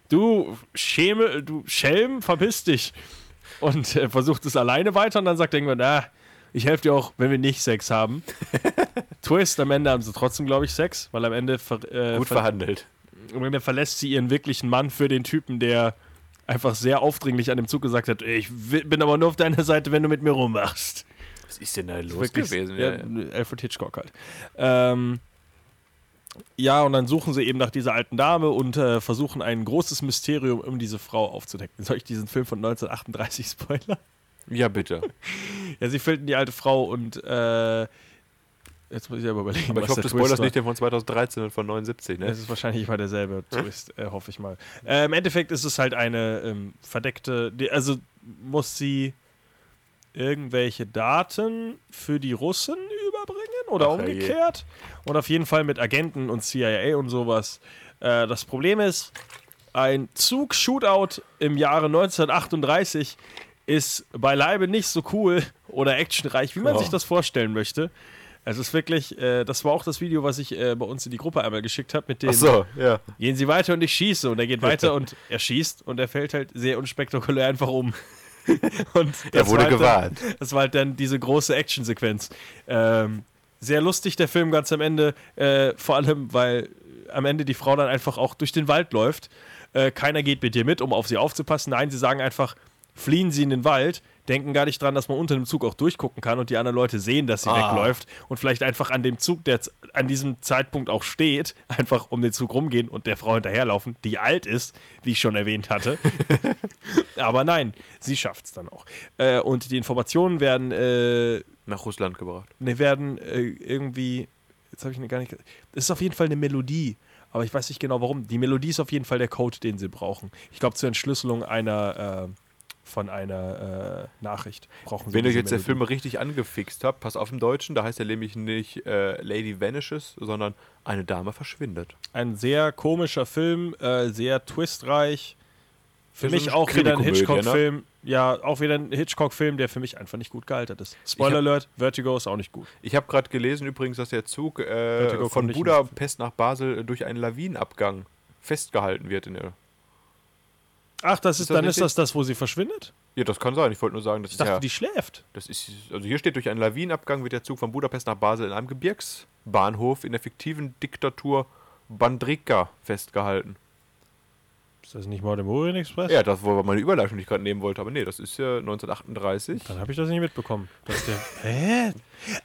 Du Schäme, du Schelm, verpiss dich. Und äh, versucht es alleine weiter und dann sagt irgendwann, ah, ich helfe dir auch, wenn wir nicht Sex haben. Twist, am Ende haben sie trotzdem, glaube ich, Sex, weil am Ende, ver äh, Gut ver verhandelt. am Ende verlässt sie ihren wirklichen Mann für den Typen, der einfach sehr aufdringlich an dem Zug gesagt hat, ich bin aber nur auf deiner Seite, wenn du mit mir rummachst. Was ist denn da los Wirklich, gewesen? Ja, Alfred Hitchcock halt. Ähm, ja, und dann suchen sie eben nach dieser alten Dame und äh, versuchen ein großes Mysterium um diese Frau aufzudecken. Soll ich diesen Film von 1938 spoilern? ja, bitte. Ja, sie finden die alte Frau und äh, jetzt muss ich aber überlegen, Aber ich hoffe, du spoilerst nicht den von 2013 und von 79, ne? Es ist wahrscheinlich immer derselbe Twist, äh, hoffe ich mal. Äh, Im Endeffekt ist es halt eine ähm, verdeckte, die, also muss sie irgendwelche Daten für die Russen überbringen oder Ach, umgekehrt. Und auf jeden Fall mit Agenten und CIA und sowas. Äh, das Problem ist, ein Zug-Shootout im Jahre 1938 ist beileibe nicht so cool oder actionreich, wie man Oh. sich das vorstellen möchte. Es ist wirklich, äh, das war auch das Video, was ich äh, bei uns in die Gruppe einmal geschickt habe, mit dem so, ja. gehen Sie weiter und ich schieße. Und er geht weiter und er schießt und er fällt halt sehr unspektakulär einfach um. und Er wurde halt gewarnt. Dann, das war halt dann diese große Actionsequenz. Ähm, sehr lustig der Film ganz am Ende, äh, vor allem, weil am Ende die Frau dann einfach auch durch den Wald läuft. Äh, keiner geht mit ihr mit, um auf sie aufzupassen. Nein, sie sagen einfach, fliehen Sie in den Wald, denken gar nicht dran, dass man unter dem Zug auch durchgucken kann und die anderen Leute sehen, dass sie Ah. wegläuft und vielleicht einfach an dem Zug, der an diesem Zeitpunkt auch steht, einfach um den Zug rumgehen und der Frau hinterherlaufen, die alt ist, wie ich schon erwähnt hatte. Aber nein, sie schafft es dann auch. Äh, und die Informationen werden, äh, Nach Russland gebracht. ne, werden äh, irgendwie, jetzt habe ich gar nicht, es ist auf jeden Fall eine Melodie. Aber ich weiß nicht genau warum. Die Melodie ist auf jeden Fall der Code, den sie brauchen. Ich glaube, zur Entschlüsselung einer äh, von einer äh, Nachricht brauchen Wenn ihr diese jetzt der Melodie. Film richtig angefixt habt, pass auf im Deutschen, da heißt er nämlich nicht äh, Lady Vanishes, sondern eine Dame verschwindet. Ein sehr komischer Film, äh, sehr twistreich. Für mich auch wieder ein ne? Hitchcock-Film. Ja, auch wieder ein Hitchcock-Film, der für mich einfach nicht gut gealtert ist. Spoiler hab- Alert, Vertigo ist auch nicht gut. Ich habe gerade gelesen übrigens, dass der Zug äh, von Budapest nach Basel durch einen Lawinenabgang festgehalten wird. In der Ach, das ist, Ist das dann ist das das, wo sie verschwindet? ja, das kann sein. Ich wollte nur sagen, das Ich ist dachte, ja, die schläft. das ist, also hier steht durch einen Lawinenabgang wird der Zug von Budapest nach Basel in einem Gebirgsbahnhof in der fiktiven Diktatur Bandrika festgehalten. Ist das nicht Mord im Orient Express? Ja, das war meine Überleitung, die ich gerade nehmen wollte, aber nee, das ist ja 1938. Dann habe ich das nicht mitbekommen. Dass der, hä?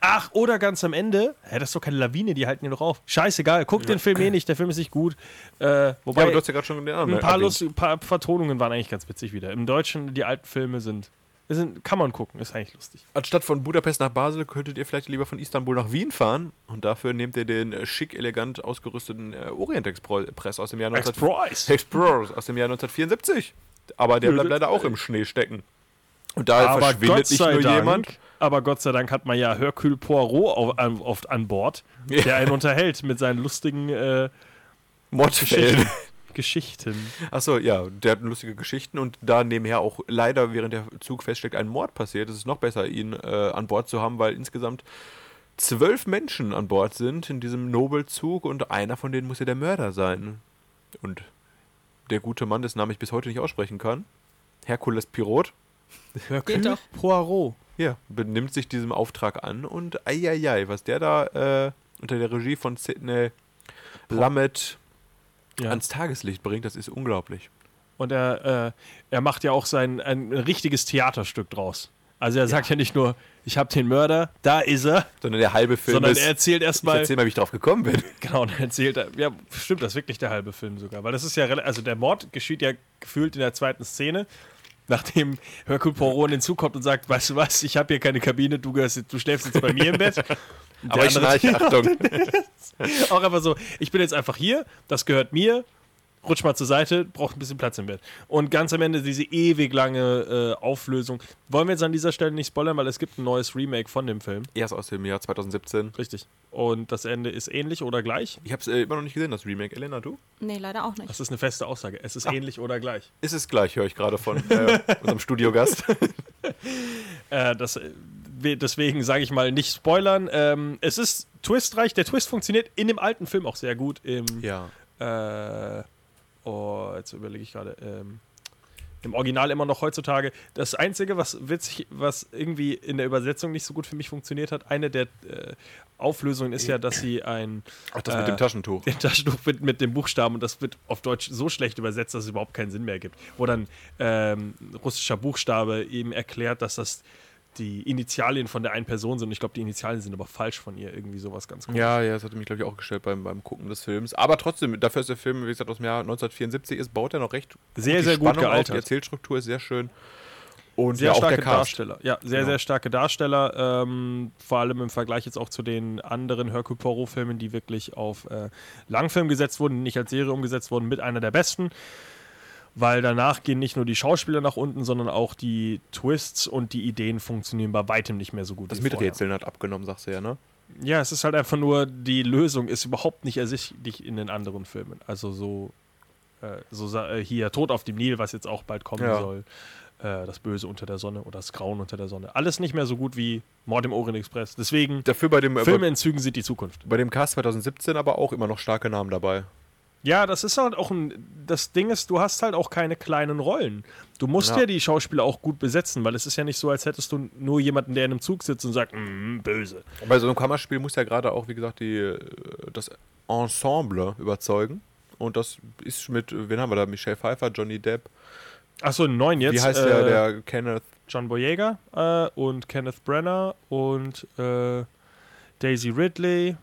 Ach, oder ganz am Ende, hä, das ist doch keine Lawine, die halten ihn doch auf. Scheißegal, guck den Film eh nicht, der Film ist nicht gut. Äh, Ja, wobei, aber du hast ja gerade schon den anderen ein paar. Lust, ein paar Vertonungen waren eigentlich ganz witzig wieder. Im Deutschen, die alten Filme sind, sind kann man gucken, ist eigentlich lustig. Anstatt von Budapest nach Basel könntet ihr vielleicht lieber von Istanbul nach Wien fahren und dafür nehmt ihr den äh, schick elegant ausgerüsteten äh, Orient Express aus dem Jahr 19... Express. Express aus dem Jahr 1974. Aber der bleibt leider auch im Schnee stecken. Und da Aber verschwindet nicht nur Dank, jemand. aber Gott sei Dank hat man ja Hercule Poirot auf, an, oft an Bord, Ja. der einen unterhält mit seinen lustigen äh, Mordfällen. Geschichten. Achso, ja, der hat lustige Geschichten und da nebenher auch leider, während der Zug feststeckt, ein Mord passiert. Es ist noch besser, ihn äh, an Bord zu haben, weil insgesamt zwölf Menschen an Bord sind in diesem Nobelzug und einer von denen muss ja der Mörder sein. Und der gute Mann, dessen Namen ich bis heute nicht aussprechen kann, Herkules Pirot, Geht doch. Poirot. ja, benimmt sich diesem Auftrag an und eieiei, was der da äh, unter der Regie von Sidney Lumet Ja. ans Tageslicht bringt, das ist unglaublich. Und er, äh, er macht ja auch sein ein richtiges Theaterstück draus. Also er sagt ja nicht nur, ich habe den Mörder, da ist er, Sondern der halbe Film sondern ist. er erzählt ich erstmal, erzähl mal, wie ich drauf gekommen bin. genau, und er erzählt, ja, stimmt, das ist wirklich der halbe Film sogar, weil das ist ja, also der Mord geschieht ja gefühlt in der zweiten Szene. Nachdem Hercule Poirot hinzukommt und sagt, weißt du was, ich habe hier keine Kabine, du, gehörst, du schläfst jetzt bei mir im Bett. Aber ich schnarche, Achtung. Auch einfach so, ich bin jetzt einfach hier, das gehört mir, rutsch mal zur Seite, braucht ein bisschen Platz im Bett. Und ganz am Ende diese ewig lange äh, Auflösung. Wollen wir jetzt an dieser Stelle nicht spoilern, weil es gibt ein neues Remake von dem Film. Erst aus dem Jahr 2017. Richtig. Und das Ende ist ähnlich oder gleich. Ich habe es äh, immer noch nicht gesehen, das Remake. Elena, du? Nee, leider auch nicht. Das ist eine feste Aussage. Es ist ähnlich oder gleich. Ist es gleich, höre ich gerade von äh, unserem Studiogast. Äh, das, äh, we- deswegen sage ich mal nicht spoilern. Ähm, es ist twistreich. Der Twist funktioniert in dem alten Film auch sehr gut. Im, ja. äh, oh, jetzt überlege ich gerade. Ähm, Im Original immer noch heutzutage. Das Einzige, was witzig, was irgendwie in der Übersetzung nicht so gut für mich funktioniert hat, eine der äh, Auflösungen ist ja, dass sie ein Ach, das Äh, mit dem Taschentuch. den Taschentuch mit, mit dem Buchstaben und das wird auf Deutsch so schlecht übersetzt, dass es überhaupt keinen Sinn mehr gibt. Wo dann ähm, russischer Buchstabe eben erklärt, dass das die Initialien von der einen Person sind. Ich glaube, die Initialien sind aber falsch von ihr. Irgendwie sowas ganz komisch. Ja, ja, das hatte mich, glaube ich, auch gestellt beim, beim Gucken des Films. Aber trotzdem, dafür ist der Film, wie gesagt, aus dem Jahr 1974 ist, baut er noch recht Sehr, sehr gut Spannung auf, gealtert. Die Erzählstruktur ist sehr schön. Und Sehr ja, starke. Darsteller. Ja, sehr, Genau. sehr starke Darsteller. Ähm, vor allem im Vergleich jetzt auch zu den anderen Hercule Poirot-Filmen, die wirklich auf äh, Langfilm gesetzt wurden, nicht als Serie umgesetzt wurden, mit einer der besten. Weil danach gehen nicht nur die Schauspieler nach unten, sondern auch die Twists und die Ideen funktionieren bei weitem nicht mehr so gut. Das. Miträtseln hat abgenommen, sagst du ja, ne? Ja, es ist halt einfach nur, die Lösung ist überhaupt nicht ersichtlich in den anderen Filmen. Also so, äh, so äh, hier Tod auf dem Nil, was jetzt auch bald kommen Ja. soll. Äh, das Böse unter der Sonne oder das Grauen unter der Sonne. Alles nicht mehr so gut wie Mord im Orient Express. Deswegen, Dafür bei dem, äh, Filme bei, in Zügen sind die Zukunft. bei dem Cast 2017 aber auch immer noch starke Namen dabei. Ja, das ist halt auch ein. Das Ding ist, du hast halt auch keine kleinen Rollen. Du musst ja, Ja. die Schauspieler auch gut besetzen, weil es ist ja nicht so, als hättest du nur jemanden, der in einem Zug sitzt und sagt, mm, böse. Und bei so einem Kammerspiel muss ja gerade auch, wie gesagt, die, äh, das Ensemble überzeugen. Und das ist mit, wen haben wir da? Michelle Pfeiffer, Johnny Depp. Achso, einen neuen jetzt. wie heißt äh, der, der Kenneth? John Boyega äh, und Kenneth Brenner und äh, Daisy Ridley,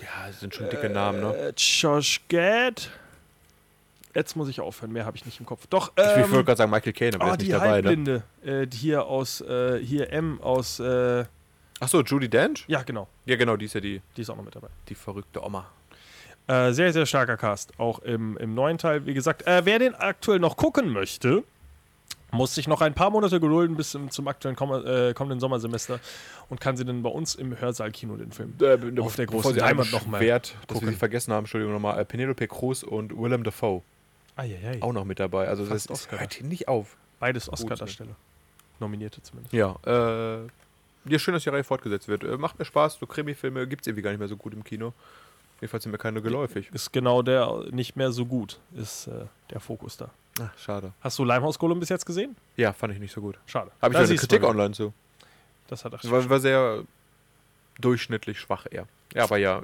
Ja, das sind schon dicke Namen, ne? äh, Josh Gad. Jetzt muss ich aufhören, mehr habe ich nicht im Kopf. Doch, Ich ähm, wollte gerade sagen Michael Caine, aber oh, ist nicht dabei, ne? Halbblinde, äh, die hier aus, äh, hier M aus, äh, Achso, Judy Dench? ja genau, Ja, genau, die ist ja die, die ist auch noch mit dabei. die verrückte Oma. Äh, sehr, sehr starker Cast, auch im, im neuen Teil. Wie gesagt, äh, wer den aktuell noch gucken möchte, muss sich noch ein paar Monate gedulden bis zum, zum aktuellen komm, äh, kommenden Sommersemester und kann sie dann bei uns im Hörsaal-Kino den Film auf der großen Leinwand einmal nochmal Wert, dass wir gucken. sie vergessen haben, Entschuldigung nochmal, äh, Penelope Cruz und Willem Dafoe Eieiei. auch noch mit dabei. Also Fast das Oscar. hört hier nicht auf. Beides Oscar-Darsteller. Nominierte zumindest. Ja, äh, ja, schön, dass die Reihe fortgesetzt wird. Äh, macht mir Spaß, so Krimi-Filme gibt es irgendwie gar nicht mehr so gut im Kino. Jedenfalls sind mir keine geläufig. Ist genau der nicht mehr so gut, ist äh, der Fokus da. Ach, schade. Hast du Limehouse Golem bis jetzt gesehen? Ja, fand ich nicht so gut. Schade. Habe ich Da eine Kritik online zu. Das hat er War, war sehr durchschnittlich schwach eher. Ja, aber ja,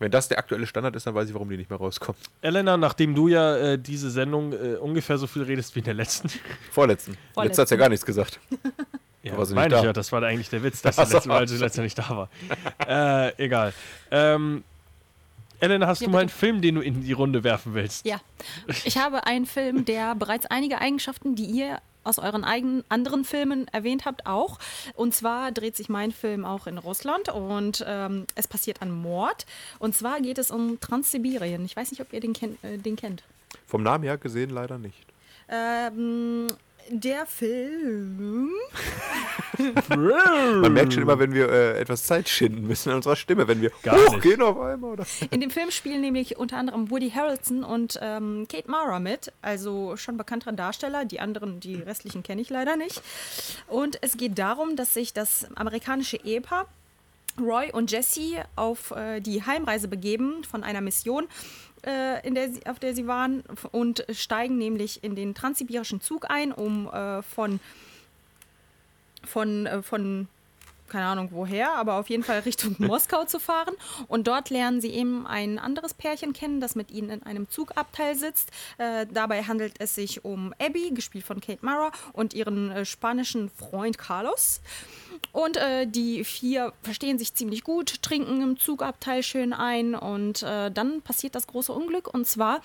wenn das der aktuelle Standard ist, dann weiß ich, warum die nicht mehr rauskommen. Elena, nachdem du ja äh, diese Sendung äh, ungefähr so viel redest wie in der letzten. Vorletzten. Vorletzten. Letzter hat ja gar nichts gesagt. Ja, war sie meine ich ja, das war eigentlich der Witz, dass so. letzte, weil sie letzte nicht da war. äh, egal. Ähm, Elena, hast Ja, du mal einen. Film, den du in die Runde werfen willst? Ja, ich habe einen Film, der bereits einige Eigenschaften, die ihr aus euren eigenen anderen Filmen erwähnt habt, auch. Und zwar dreht sich mein Film auch in Russland und ähm, es passiert ein Mord. Und zwar geht es um Transsibirien. Ich weiß nicht, ob ihr den, ken äh, den kennt. Vom Namen her gesehen leider nicht. Ähm, der Film. Man merkt schon immer, wenn wir äh, etwas Zeit schinden müssen an unserer Stimme, wenn wir Gar nicht. hochgehen auf einmal. Oder? In dem Film spielen nämlich unter anderem Woody Harrelson und ähm, Kate Mara mit, also schon bekanntere Darsteller. Die anderen, die restlichen kenne ich leider nicht. Und es geht darum, dass sich das amerikanische Ehepaar Roy und Jesse auf äh, die Heimreise begeben von einer Mission, äh, in der sie, auf der sie waren, und steigen nämlich in den transsibirischen Zug ein, um äh, von, von, äh, von keine Ahnung woher, aber auf jeden Fall Richtung Moskau zu fahren. Und dort lernen sie eben ein anderes Pärchen kennen, das mit ihnen in einem Zugabteil sitzt. Äh, dabei handelt es sich um Abby, gespielt von Kate Mara, und ihren äh, spanischen Freund Carlos. Und äh, die vier verstehen sich ziemlich gut, trinken im Zugabteil schön ein und äh, dann passiert das große Unglück und zwar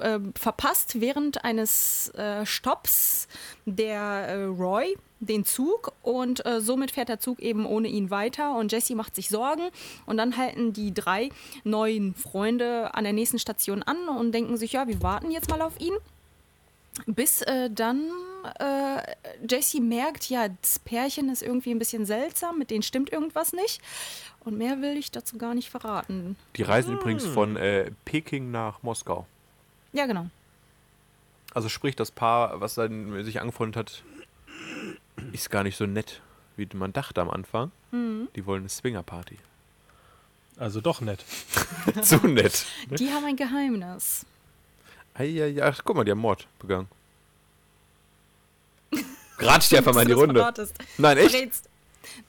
äh, verpasst während eines äh, Stopps der äh, Roy den Zug und äh, somit fährt der Zug eben ohne ihn weiter und Jesse macht sich Sorgen und dann halten die drei neuen Freunde an der nächsten Station an und denken sich, ja, wir warten jetzt mal auf ihn. Bis äh, dann äh, Jesse merkt, ja, das Pärchen ist irgendwie ein bisschen seltsam, mit denen stimmt irgendwas nicht. Und mehr will ich dazu gar nicht verraten. Die reisen übrigens von äh, Peking nach Moskau. Ja, genau. Also sprich, das Paar, was dann sich angefreundet hat, ist gar nicht so nett, wie man dachte am Anfang. Die wollen eine Swingerparty. Also doch nett. Zu nett. Die haben ein Geheimnis. Eieiei, ach, guck mal, die haben Mord begangen. Ratsch dir einfach mal in die Runde. Nein, echt? Verrätst.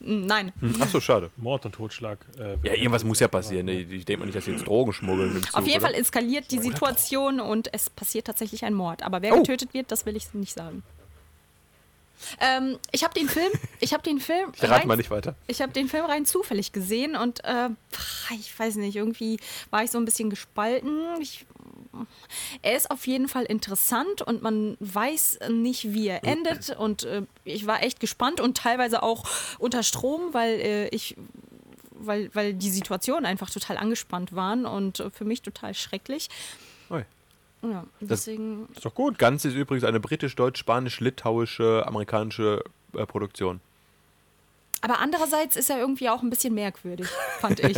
Nein. Ach so, schade. Mord und Totschlag. äh, Ja, irgendwas muss ja passieren. ne? Ich denke mal nicht, dass sie jetzt Drogen schmuggeln. Zug, Auf jeden oder? Fall eskaliert die Situation und es passiert tatsächlich ein Mord. Aber wer Oh. getötet wird, das will ich nicht sagen. Ähm, ich habe den Film, ich habe den Film, Ich rein- mal nicht weiter. ich habe den Film rein zufällig gesehen und äh, ich weiß nicht, irgendwie war ich so ein bisschen gespalten. Ich, er ist auf jeden Fall interessant und man weiß nicht, wie er endet und äh, ich war echt gespannt und teilweise auch unter Strom, weil äh, ich weil, weil die Situationen einfach total angespannt waren und äh, für mich total schrecklich. Ui. Ja, deswegen Ist doch gut. Ganz ist übrigens eine britisch-deutsch-spanisch-litauische amerikanische äh, Produktion. aber andererseits ist er irgendwie auch ein bisschen merkwürdig, fand ich.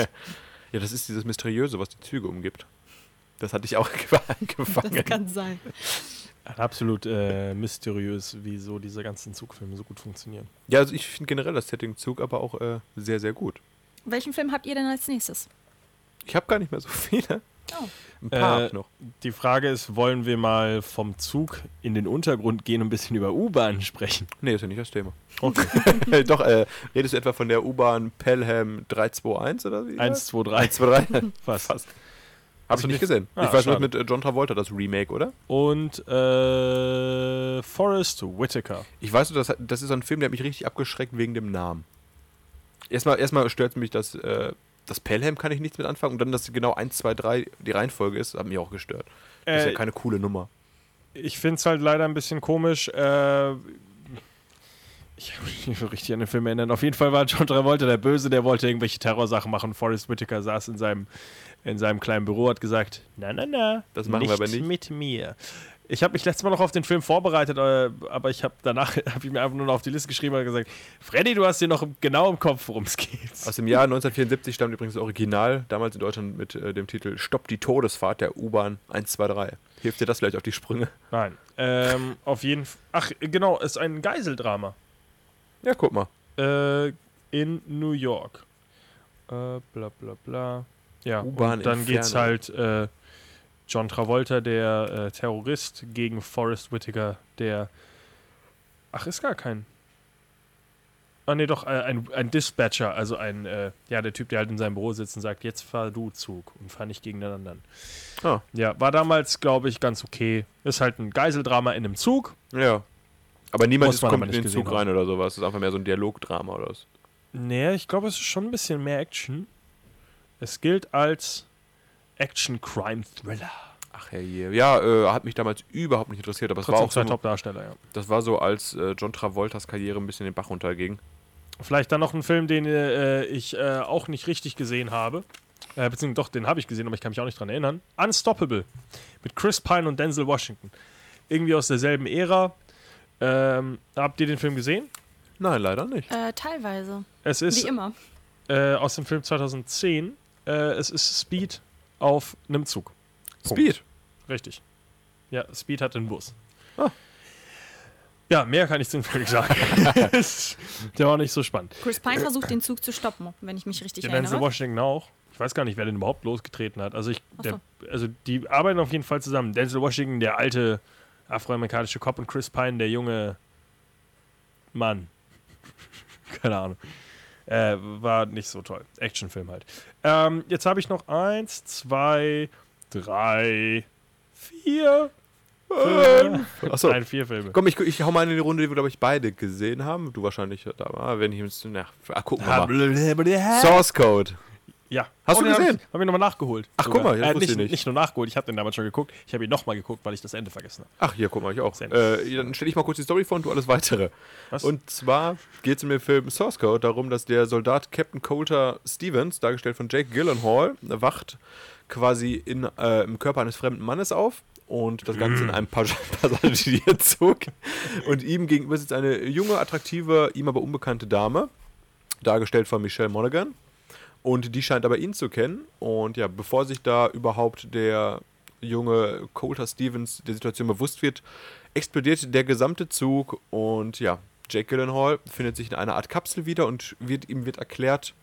Ja, das ist dieses Mysteriöse, was die Züge umgibt. Das hatte ich auch angefangen. Das kann sein. Absolut äh, mysteriös, wie so diese ganzen Zugfilme so gut funktionieren. Ja, also ich finde generell das Setting Zug aber auch äh, sehr, sehr gut. Welchen Film habt ihr denn als nächstes? Ich habe gar nicht mehr so viele. Oh. Ein paar Äh, noch. Die Frage ist, wollen wir mal vom Zug in den Untergrund gehen und ein bisschen über U-Bahn sprechen? Nee, ist ja nicht das Thema. Okay. Doch, äh, redest du etwa von der U-Bahn Pelham 321 oder wie? 1, 2, 3. 123? Fast. Fast. Habe ich du nicht nicht- gesehen. Ah, ich weiß schade. mit äh, John Travolta, das Remake, oder? Und äh, Forrest Whitaker. Ich weiß nur, das, das ist so ein Film, der hat mich richtig abgeschreckt wegen dem Namen. Erstmal, erstmal stört mich, dass äh, das Pelham kann ich nichts mit anfangen und dann, dass genau 1, 2, 3 die Reihenfolge ist, hat mich auch gestört. Das ist Äh, ja keine coole Nummer. Ich finde es halt leider ein bisschen komisch. Äh, ich kann mich nicht so richtig an den Film erinnern. Auf jeden Fall war John Travolta der Böse, der wollte irgendwelche Terrorsachen machen. Forrest Whitaker saß in seinem, in seinem kleinen Büro, hat gesagt, na, na, na, Das machen wir aber nicht. mit mir. Ich habe mich letztes Mal noch auf den Film vorbereitet, äh, aber ich habe danach hab ich mir einfach nur noch auf die Liste geschrieben und gesagt, Freddy, du hast dir noch genau im Kopf, worum es geht. Aus dem Jahr 1974 stammt übrigens das Original, damals in Deutschland mit äh, dem Titel Stopp die Todesfahrt der U-Bahn 123. Hilft dir das vielleicht auf die Sprünge? Nein. Ähm, auf jeden Fall. Ach, genau, ist ein Geiseldrama. Ja, guck mal. Äh, in New York. Äh, bla bla bla. Ja, und dann geht's halt äh, John Travolta, der äh, Terrorist, gegen Forrest Whitaker, der. Ach, ist gar kein. Ah, nee, doch, äh, ein, ein Dispatcher, also ein, äh, ja, der Typ, der halt in seinem Büro sitzt und sagt, jetzt fahr du Zug und fahr nicht gegen den anderen. Ah. Ja, war damals, glaube ich, ganz okay. Ist halt ein Geiseldrama in einem Zug. Ja. Aber niemand ist kommt in den Zug rein oder sowas. Das ist einfach mehr so ein Dialogdrama oder was. Nee, ich glaube, es ist schon ein bisschen mehr Action. Es gilt als Action-Crime-Thriller. Ach herrje. Ja, äh, hat mich damals überhaupt nicht interessiert, aber es war Trotzdem auch zwei so, Top-Darsteller, ja. das war so, als äh, John Travoltas Karriere ein bisschen den Bach runterging. Vielleicht dann noch ein Film, den äh, ich äh, auch nicht richtig gesehen habe. Äh, beziehungsweise doch, den habe ich gesehen, aber ich kann mich auch nicht dran erinnern. Unstoppable. Mit Chris Pine und Denzel Washington. Irgendwie aus derselben Ära. Ähm, habt ihr den Film gesehen? Nein, leider nicht. Äh, teilweise. Es Wie ist immer. äh, aus dem Film 2010. Äh, es ist Speed auf einem Zug. Punkt. Speed. Richtig. Ja, Speed hat einen Bus. Ah. Ja, mehr kann ich zu dem Film nicht sagen. Der war nicht so spannend. Chris Pine versucht den Zug zu stoppen, wenn ich mich richtig Denzel erinnere. Washington auch. Ich weiß gar nicht, wer den überhaupt losgetreten hat. Also, ich, Ach der, also die arbeiten auf jeden Fall zusammen. Denzel Washington, der alte afroamerikanische Cop und Chris Pine, der junge Mann. Keine Ahnung. Äh, war nicht so toll. Actionfilm halt. Ähm, jetzt habe ich noch eins, zwei, drei, vier, fünf. Achso. Nein, vier Filme. Komm, ich, ich hau mal in die Runde, die wir, glaube ich, beide gesehen haben. Du wahrscheinlich, da war, wenn ich jetzt, na, ah, gucken wir mal. Source Code. Ja. Hast du den hab gesehen? Ich, hab ich nochmal nachgeholt. Ach, guck mal, ja, äh, nicht, nicht. nicht nur nachgeholt, ich habe den damals schon geguckt. Ich habe ihn nochmal geguckt, weil ich das Ende vergessen habe. Ach, hier, guck mal, ich auch. Äh, dann stelle ich mal kurz die Story vor und du alles weitere. Was? Und zwar geht es in dem Film Source Code darum, dass der Soldat Captain Coulter Stevens, dargestellt von Jake Gyllenhaal, wacht quasi in, äh, im Körper eines fremden Mannes auf und das Ganze in einem Pas- Passagierzug. Und ihm gegenüber sitzt eine junge, attraktive, ihm aber unbekannte Dame, dargestellt von Michelle Monaghan. Und die scheint aber ihn zu kennen. Und ja, bevor sich da überhaupt der junge Coulter Stevens der Situation bewusst wird, explodiert der gesamte Zug und ja, Jake Gyllenhaal findet sich in einer Art Kapsel wieder und wird, ihm wird erklärt,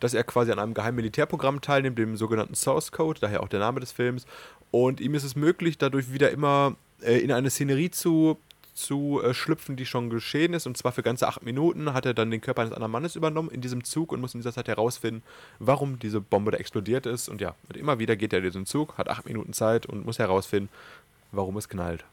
dass er quasi an einem geheimen Militärprogramm teilnimmt, dem sogenannten Source Code, daher auch der Name des Films. Und ihm ist es möglich, dadurch wieder immer äh, in eine Szenerie zu, zu äh, schlüpfen, die schon geschehen ist. Und zwar für ganze acht Minuten hat er dann den Körper eines anderen Mannes übernommen in diesem Zug und muss in dieser Zeit herausfinden, warum diese Bombe da explodiert ist. Und ja, und immer wieder geht er in diesen Zug, hat acht Minuten Zeit und muss herausfinden, warum es knallt.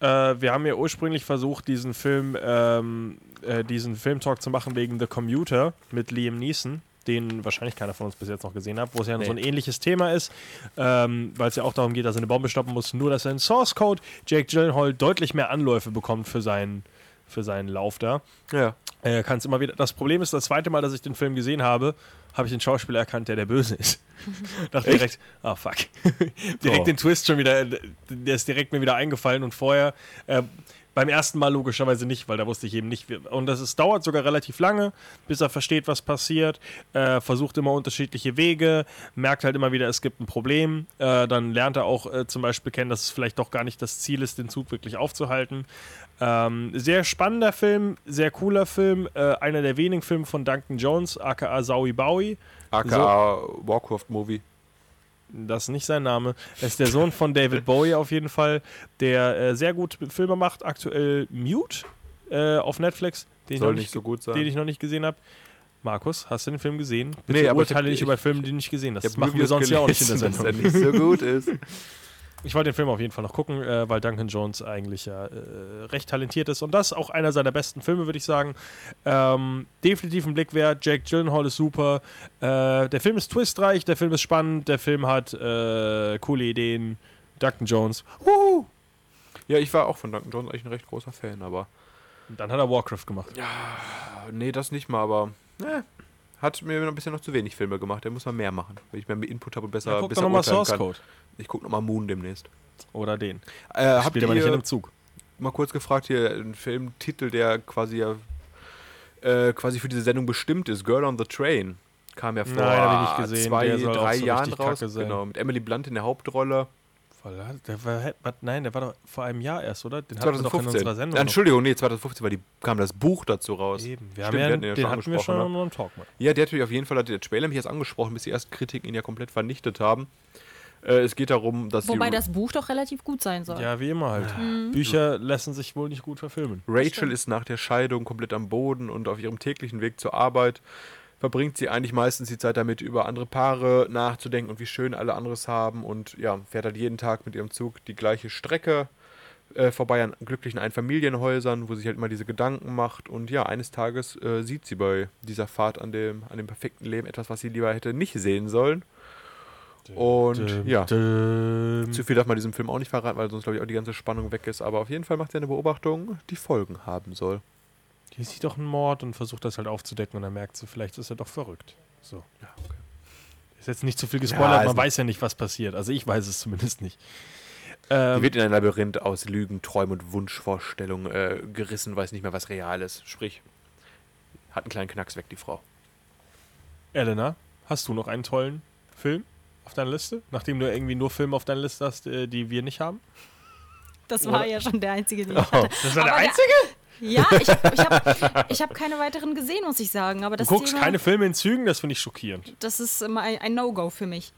Äh, wir haben ja ursprünglich versucht, diesen Film, ähm, äh, diesen Filmtalk zu machen wegen The Commuter mit Liam Neeson, den wahrscheinlich keiner von uns bis jetzt noch gesehen hat, wo es ja Nee. so ein ähnliches Thema ist, ähm, weil es ja auch darum geht, dass er eine Bombe stoppen muss, nur dass er in Source Code Jake Gyllenhaal deutlich mehr Anläufe bekommt für seinen, für seinen Lauf da. Ja. Er kann es immer wieder. Das Problem ist, das zweite Mal, dass ich den Film gesehen habe, habe ich den Schauspieler erkannt, der der Böse ist. Dachte direkt, ah fuck. direkt Oh. den Twist schon wieder, der ist direkt mir wieder eingefallen und vorher, äh, beim ersten Mal logischerweise nicht, weil da wusste ich eben nicht. wie- Und das ist, dauert sogar relativ lange, bis er versteht, was passiert, äh, versucht immer unterschiedliche Wege, merkt halt immer wieder, es gibt ein Problem. Äh, dann lernt er auch äh, zum Beispiel kennen, dass es vielleicht doch gar nicht das Ziel ist, den Zug wirklich aufzuhalten. Ähm, sehr spannender Film, sehr cooler Film, äh, einer der wenigen Filme von Duncan Jones, aka Zowie Bowie. aka Warcraft-Movie. Das ist nicht sein Name. Er ist der Sohn von David Bowie auf jeden Fall, der äh, sehr gut Filme macht. Aktuell Mute äh, auf Netflix, den ich, Soll noch nicht nicht, so gut sein. den ich noch nicht gesehen habe. Markus, hast du den Film gesehen? Bitte Nee, aber ich urteile hab- nicht ich- über Filme, die du nicht gesehen hast. Ich Das machen wir sonst ja auch nicht in der gelesen, Sendung. Dass er nicht so gut ist. Ich wollte den Film auf jeden Fall noch gucken, äh, weil Duncan Jones eigentlich ja äh, recht talentiert ist. Und das auch einer seiner besten Filme, würde ich sagen. Ähm, definitiv ein Blick wert. Jake Gyllenhaal ist super. Äh, der Film ist twistreich, der Film ist spannend, der Film hat äh, coole Ideen. Duncan Jones. Wuhu! Ja, ich war auch von Duncan Jones eigentlich ein recht großer Fan, aber. Und dann hat er Warcraft gemacht. Nee, das nicht mal, aber. Ne, hat mir ein bisschen noch zu wenig Filme gemacht. Der muss mal mehr machen, wenn ich mehr Input habe und besser, Ja, guck doch besser nochmal urteilen Source kann. Code. Ich gucke nochmal Moon demnächst. Oder den. Äh, Spielt aber nicht in einem Zug. mal kurz gefragt, hier ein Filmtitel, der quasi ja äh, quasi für diese Sendung bestimmt ist, Girl on the Train. Kam ja vor Nein, hab ich nicht gesehen. zwei, drei Jahren raus. Genau, mit Emily Blunt in der Hauptrolle. Voll, Der war, was, nein, der war doch vor einem Jahr erst, oder? Den hatten wir doch in 2015. unserer Sendung. Ja, Entschuldigung, nee, 2015 war die, kam das Buch dazu raus. Eben. Wir Stimmt, haben ja, den, den schon hatten wir schon angesprochen, in unserem Talk mal. Ja, der hat mich auf jeden Fall, hat der Trailer mich erst angesprochen, bis die ersten Kritiken ihn ja komplett vernichtet haben. Äh, es geht darum, dass Wobei die das Buch doch relativ gut sein soll. Ja, wie immer halt. Bücher lassen sich wohl nicht gut verfilmen. Rachel ist nach der Scheidung komplett am Boden und auf ihrem täglichen Weg zur Arbeit verbringt sie eigentlich meistens die Zeit damit, über andere Paare nachzudenken und wie schön alle anderes haben und ja, fährt halt jeden Tag mit ihrem Zug die gleiche Strecke äh, vorbei an glücklichen Einfamilienhäusern, wo sie sich halt immer diese Gedanken macht und ja, eines Tages äh, sieht sie bei dieser Fahrt an dem, an dem perfekten Leben etwas, was sie lieber hätte nicht sehen sollen. Und ja, Düm. zu viel darf man diesem Film auch nicht verraten, weil sonst glaube ich auch die ganze Spannung weg ist. Aber auf jeden Fall macht sie eine Beobachtung, die Folgen haben soll. Die sieht doch einen Mord und versucht das halt aufzudecken und dann merkt sie, vielleicht ist er doch verrückt. So. Ja, okay. Ist jetzt nicht zu viel gespoilert, ist man weiß ja nicht, was passiert. Also ich weiß es zumindest nicht. Die Ähm, wird in ein Labyrinth aus Lügen, Träumen und Wunschvorstellungen äh, gerissen, weiß nicht mehr, was real ist. Sprich, hat einen kleinen Knacks weg, die Frau. Elena, hast du noch einen tollen Film auf deiner Liste? Nachdem du irgendwie nur Filme auf deiner Liste hast, äh, die wir nicht haben? Das war Oder? ja schon der einzige, den ich Oh. hatte. Das war der Aber einzige? Ja, ich habe ich hab, ich hab keine weiteren gesehen, muss ich sagen. Aber Du das guckst Thema, keine Filme in Zügen, das finde ich schockierend. das ist immer ein, ein No-Go für mich.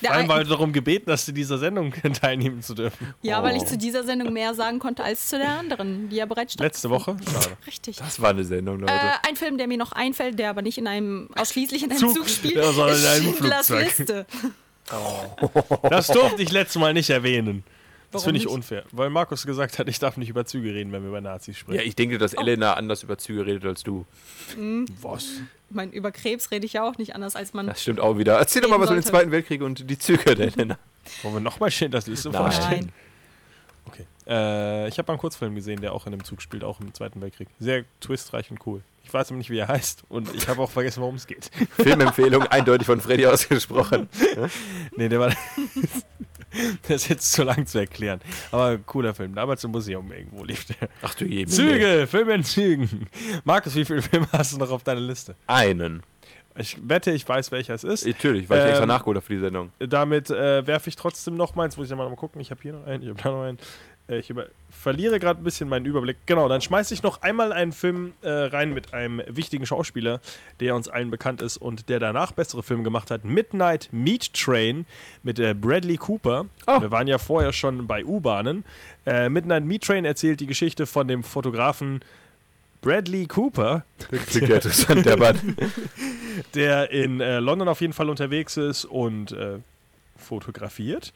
Der Vor allem, ein- weil du darum gebeten hast, in dieser Sendung teilnehmen zu dürfen. ja, weil ich Oh. zu dieser Sendung mehr sagen konnte als zu der anderen, die ja bereits Letzte Woche? Schade. Richtig. Das war eine Sendung, Leute. Äh, ein Film, der mir noch einfällt, der aber nicht in einem ausschließlich in einem Zug. Zug, spielt, sondern ist in einem Schindlers Flugzeug. Liste. Das durfte ich letztes Mal nicht erwähnen. Das finde ich nicht? unfair, weil Markus gesagt hat, ich darf nicht über Züge reden, wenn wir über Nazis sprechen. Ja, ich denke, dass Elena anders über Züge redet als du. Was? Ich meine, über Krebs rede ich ja auch nicht anders, als man. Das stimmt auch wieder. Erzähl doch mal was über den. Zweiten Weltkrieg und die Züge der Elena. Wollen wir nochmal stehen, das ist so Nein. vorstellen? Nein. Okay. Äh, ich habe einen Kurzfilm gesehen, der auch in einem Zug spielt, auch im Zweiten Weltkrieg. Sehr twistreich und cool. Ich weiß aber nicht, wie er heißt und ich habe auch vergessen, worum es geht. Filmempfehlung eindeutig von Freddy ausgesprochen. Nee, der war. das ist jetzt zu lang zu erklären. Aber cooler Film. Damals im Museum irgendwo lief der. Ach du je. Züge, Filme in Zügen. Markus, wie viele Filme hast du noch auf deiner Liste? Einen. Ich wette, ich weiß, welcher es ist. Natürlich, weil ich extra Ähm, nachgeholt habe für die Sendung. Damit äh, werfe ich trotzdem noch mal, jetzt muss ich ja mal gucken, ich habe hier noch einen, ich habe da noch einen. Äh, ich über verliere gerade ein bisschen meinen Überblick. Genau, dann schmeiße ich noch einmal einen Film äh, rein mit einem wichtigen Schauspieler, der uns allen bekannt ist und der danach bessere Filme gemacht hat. Midnight Meat Train mit äh, Bradley Cooper. Oh. Wir waren ja vorher schon bei U-Bahnen. Äh, Midnight Meat Train erzählt die Geschichte von dem Fotografen Bradley Cooper, Klingt ja interessant, der Mann. der in äh, London auf jeden Fall unterwegs ist und äh, fotografiert.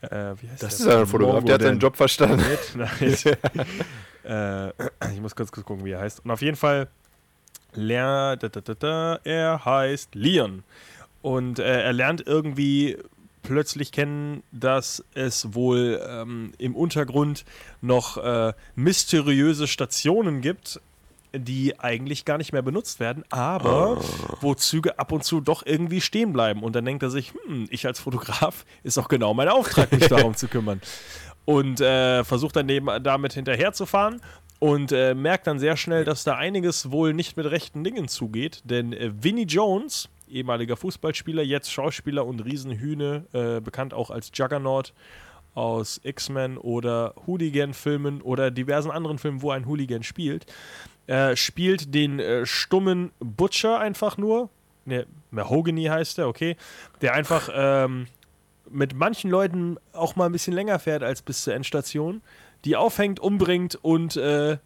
Äh, wie heißt Das der ist ein? Fotograf, der hat seinen? Job verstanden. Äh, ich muss kurz gucken, wie er heißt. Und auf jeden Fall, ler da, da, da, da, er heißt Leon. Und äh, er lernt irgendwie plötzlich kennen, dass es wohl ähm, im Untergrund noch äh, mysteriöse Stationen gibt, die eigentlich gar nicht mehr benutzt werden, aber wo Züge ab und zu doch irgendwie stehen bleiben. Und dann denkt er sich, hm, ich als Fotograf ist auch genau mein Auftrag, mich darum zu kümmern. Und äh, versucht dann neben, damit hinterherzufahren und äh, merkt dann sehr schnell, dass da einiges wohl nicht mit rechten Dingen zugeht. Denn äh, Vinnie Jones, ehemaliger Fußballspieler, jetzt Schauspieler und Riesenhühne, äh, bekannt auch als Juggernaut aus X-Men oder Hooligan-Filmen oder diversen anderen Filmen, wo ein Hooligan spielt, äh, spielt den äh, stummen Butcher einfach nur. Ne, Mahogany heißt er, okay. Der einfach ähm, mit manchen Leuten auch mal ein bisschen länger fährt als bis zur Endstation, die aufhängt, umbringt und äh,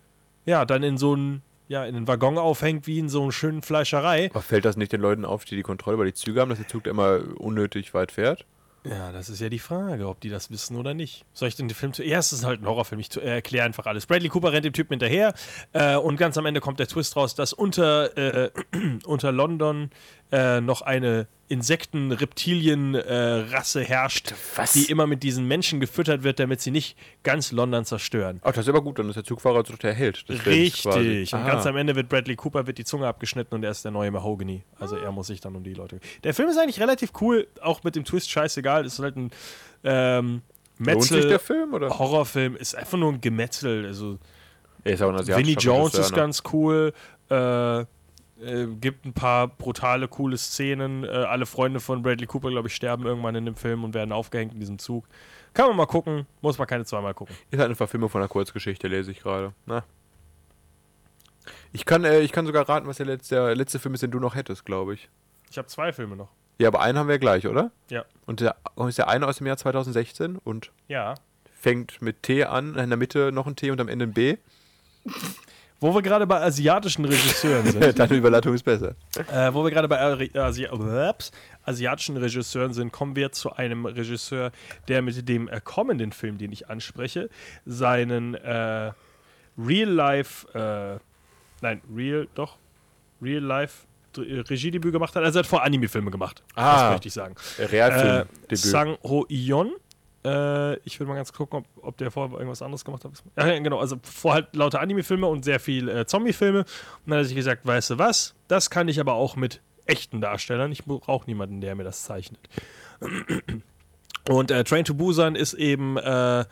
ja, dann in so einen, ja, in einen Waggon aufhängt wie in so einer schönen Fleischerei. Aber fällt das nicht den Leuten auf, die die Kontrolle über die Züge haben, dass der Zug da immer unnötig weit fährt? Ja, das ist ja die Frage, ob die das wissen oder nicht. Soll ich den Film zuerst? Das ist halt ein Horrorfilm. Ich äh, erkläre einfach alles. Bradley Cooper rennt dem Typen hinterher äh, und ganz am Ende kommt der Twist raus, dass unter, äh, unter London äh, noch eine Insekten-Reptilien-Rasse herrscht, Was? die immer mit diesen Menschen gefüttert wird, damit sie nicht ganz London zerstören. Ach, das ist aber gut, dann ist der Zugfahrer so der Held. Richtig. Und ganz am Ende wird Bradley Cooper wird die Zunge abgeschnitten und er ist der neue Mahogany. Also er muss sich dann um die Leute. Der Film ist eigentlich relativ cool, auch mit dem Twist scheißegal. Es ist halt ein ähm, Metzel der Film, oder? Horrorfilm. Ist einfach nur ein Gemetzel. Also Er ist auch ein Vinnie Jones ist ganz cool. Äh, äh, gibt ein paar brutale, coole Szenen. Äh, alle Freunde von Bradley Cooper, glaube ich, sterben irgendwann in dem Film und werden aufgehängt in diesem Zug. Kann man mal gucken, muss man keine zweimal gucken. Ist halt eine Verfilmung von einer Kurzgeschichte, lese ich gerade. Na. Ich kann, äh, ich kann sogar raten, was der letzte, der letzte Film ist, den du noch hättest, glaube ich. Ich habe zwei Filme noch. Ja, aber einen haben wir gleich, oder? Ja. Und der ist der eine aus dem Jahr 2016 und Ja. fängt mit T an, in der Mitte noch ein T und am Ende ein B. Wo wir gerade bei asiatischen Regisseuren sind. Deine Überleitung ist besser. Äh, wo wir gerade bei Asi asiatischen Regisseuren sind, kommen wir zu einem Regisseur, der mit dem äh, kommenden Film, den ich anspreche, seinen äh, Real-Life, äh, nein, Real, doch, Real-Life äh, Regiedebüt gemacht hat. Also er hat vor Anime-Filme gemacht, Ah. das möchte ich sagen. Äh, Äh, Realfilm-Debüt. Sang Ho Ion. Äh, ich will mal ganz gucken, ob, ob der vorher irgendwas anderes gemacht hat. Ja, ja, genau. Also vorher halt lauter Anime-Filme und sehr viel äh, Zombie-Filme. Und dann hat er sich gesagt, weißt du was? Das kann ich aber auch mit echten Darstellern. Ich brauche niemanden, der mir das zeichnet. Und äh, Train to Busan ist eben äh,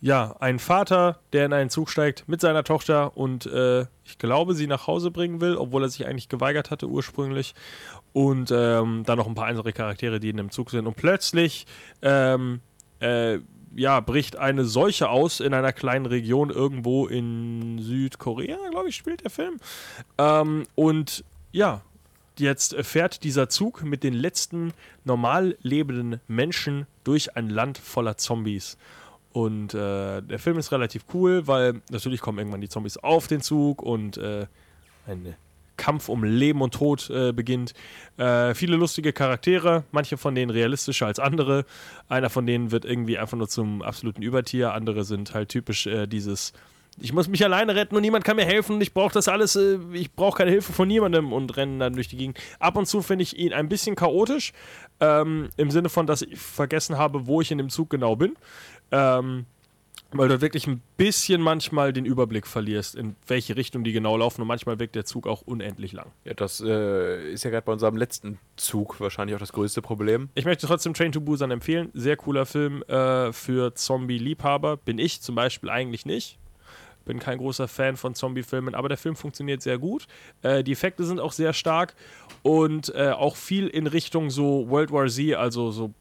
ja ein Vater, der in einen Zug steigt mit seiner Tochter und äh, ich glaube, sie nach Hause bringen will, obwohl er sich eigentlich geweigert hatte ursprünglich. Und ähm, dann noch ein paar andere Charaktere, die in dem Zug sind. Und plötzlich ähm, äh, ja, bricht eine Seuche aus in einer kleinen Region irgendwo in Südkorea, glaube ich, spielt der Film. Ähm, und ja, jetzt fährt dieser Zug mit den letzten normal lebenden Menschen durch ein Land voller Zombies. Und äh, der Film ist relativ cool, weil natürlich kommen irgendwann die Zombies auf den Zug und äh, ein Kampf um Leben und Tod äh, beginnt. Äh, viele lustige Charaktere, manche von denen realistischer als andere. Einer von denen wird irgendwie einfach nur zum absoluten Übertier. Andere sind halt typisch äh, dieses ich muss mich alleine retten und niemand kann mir helfen. Ich brauche das alles, äh, ich brauche keine Hilfe von niemandem und rennen dann durch die Gegend. Ab und zu finde ich ihn ein bisschen chaotisch, ähm, im Sinne von, dass ich vergessen habe, wo ich in dem Zug genau bin. Ähm, weil du wirklich ein bisschen manchmal den Überblick verlierst, in welche Richtung die genau laufen und manchmal wirkt der Zug auch unendlich lang. Ja, das äh, ist ja gerade bei unserem letzten Zug wahrscheinlich auch das größte Problem. Ich möchte trotzdem Train to Busan empfehlen. Sehr cooler Film äh, für Zombie-Liebhaber. Bin ich zum Beispiel eigentlich nicht. Bin kein großer Fan von Zombie-Filmen, aber der Film funktioniert sehr gut. Äh, die Effekte sind auch sehr stark und äh, auch viel in Richtung so World War Z, also so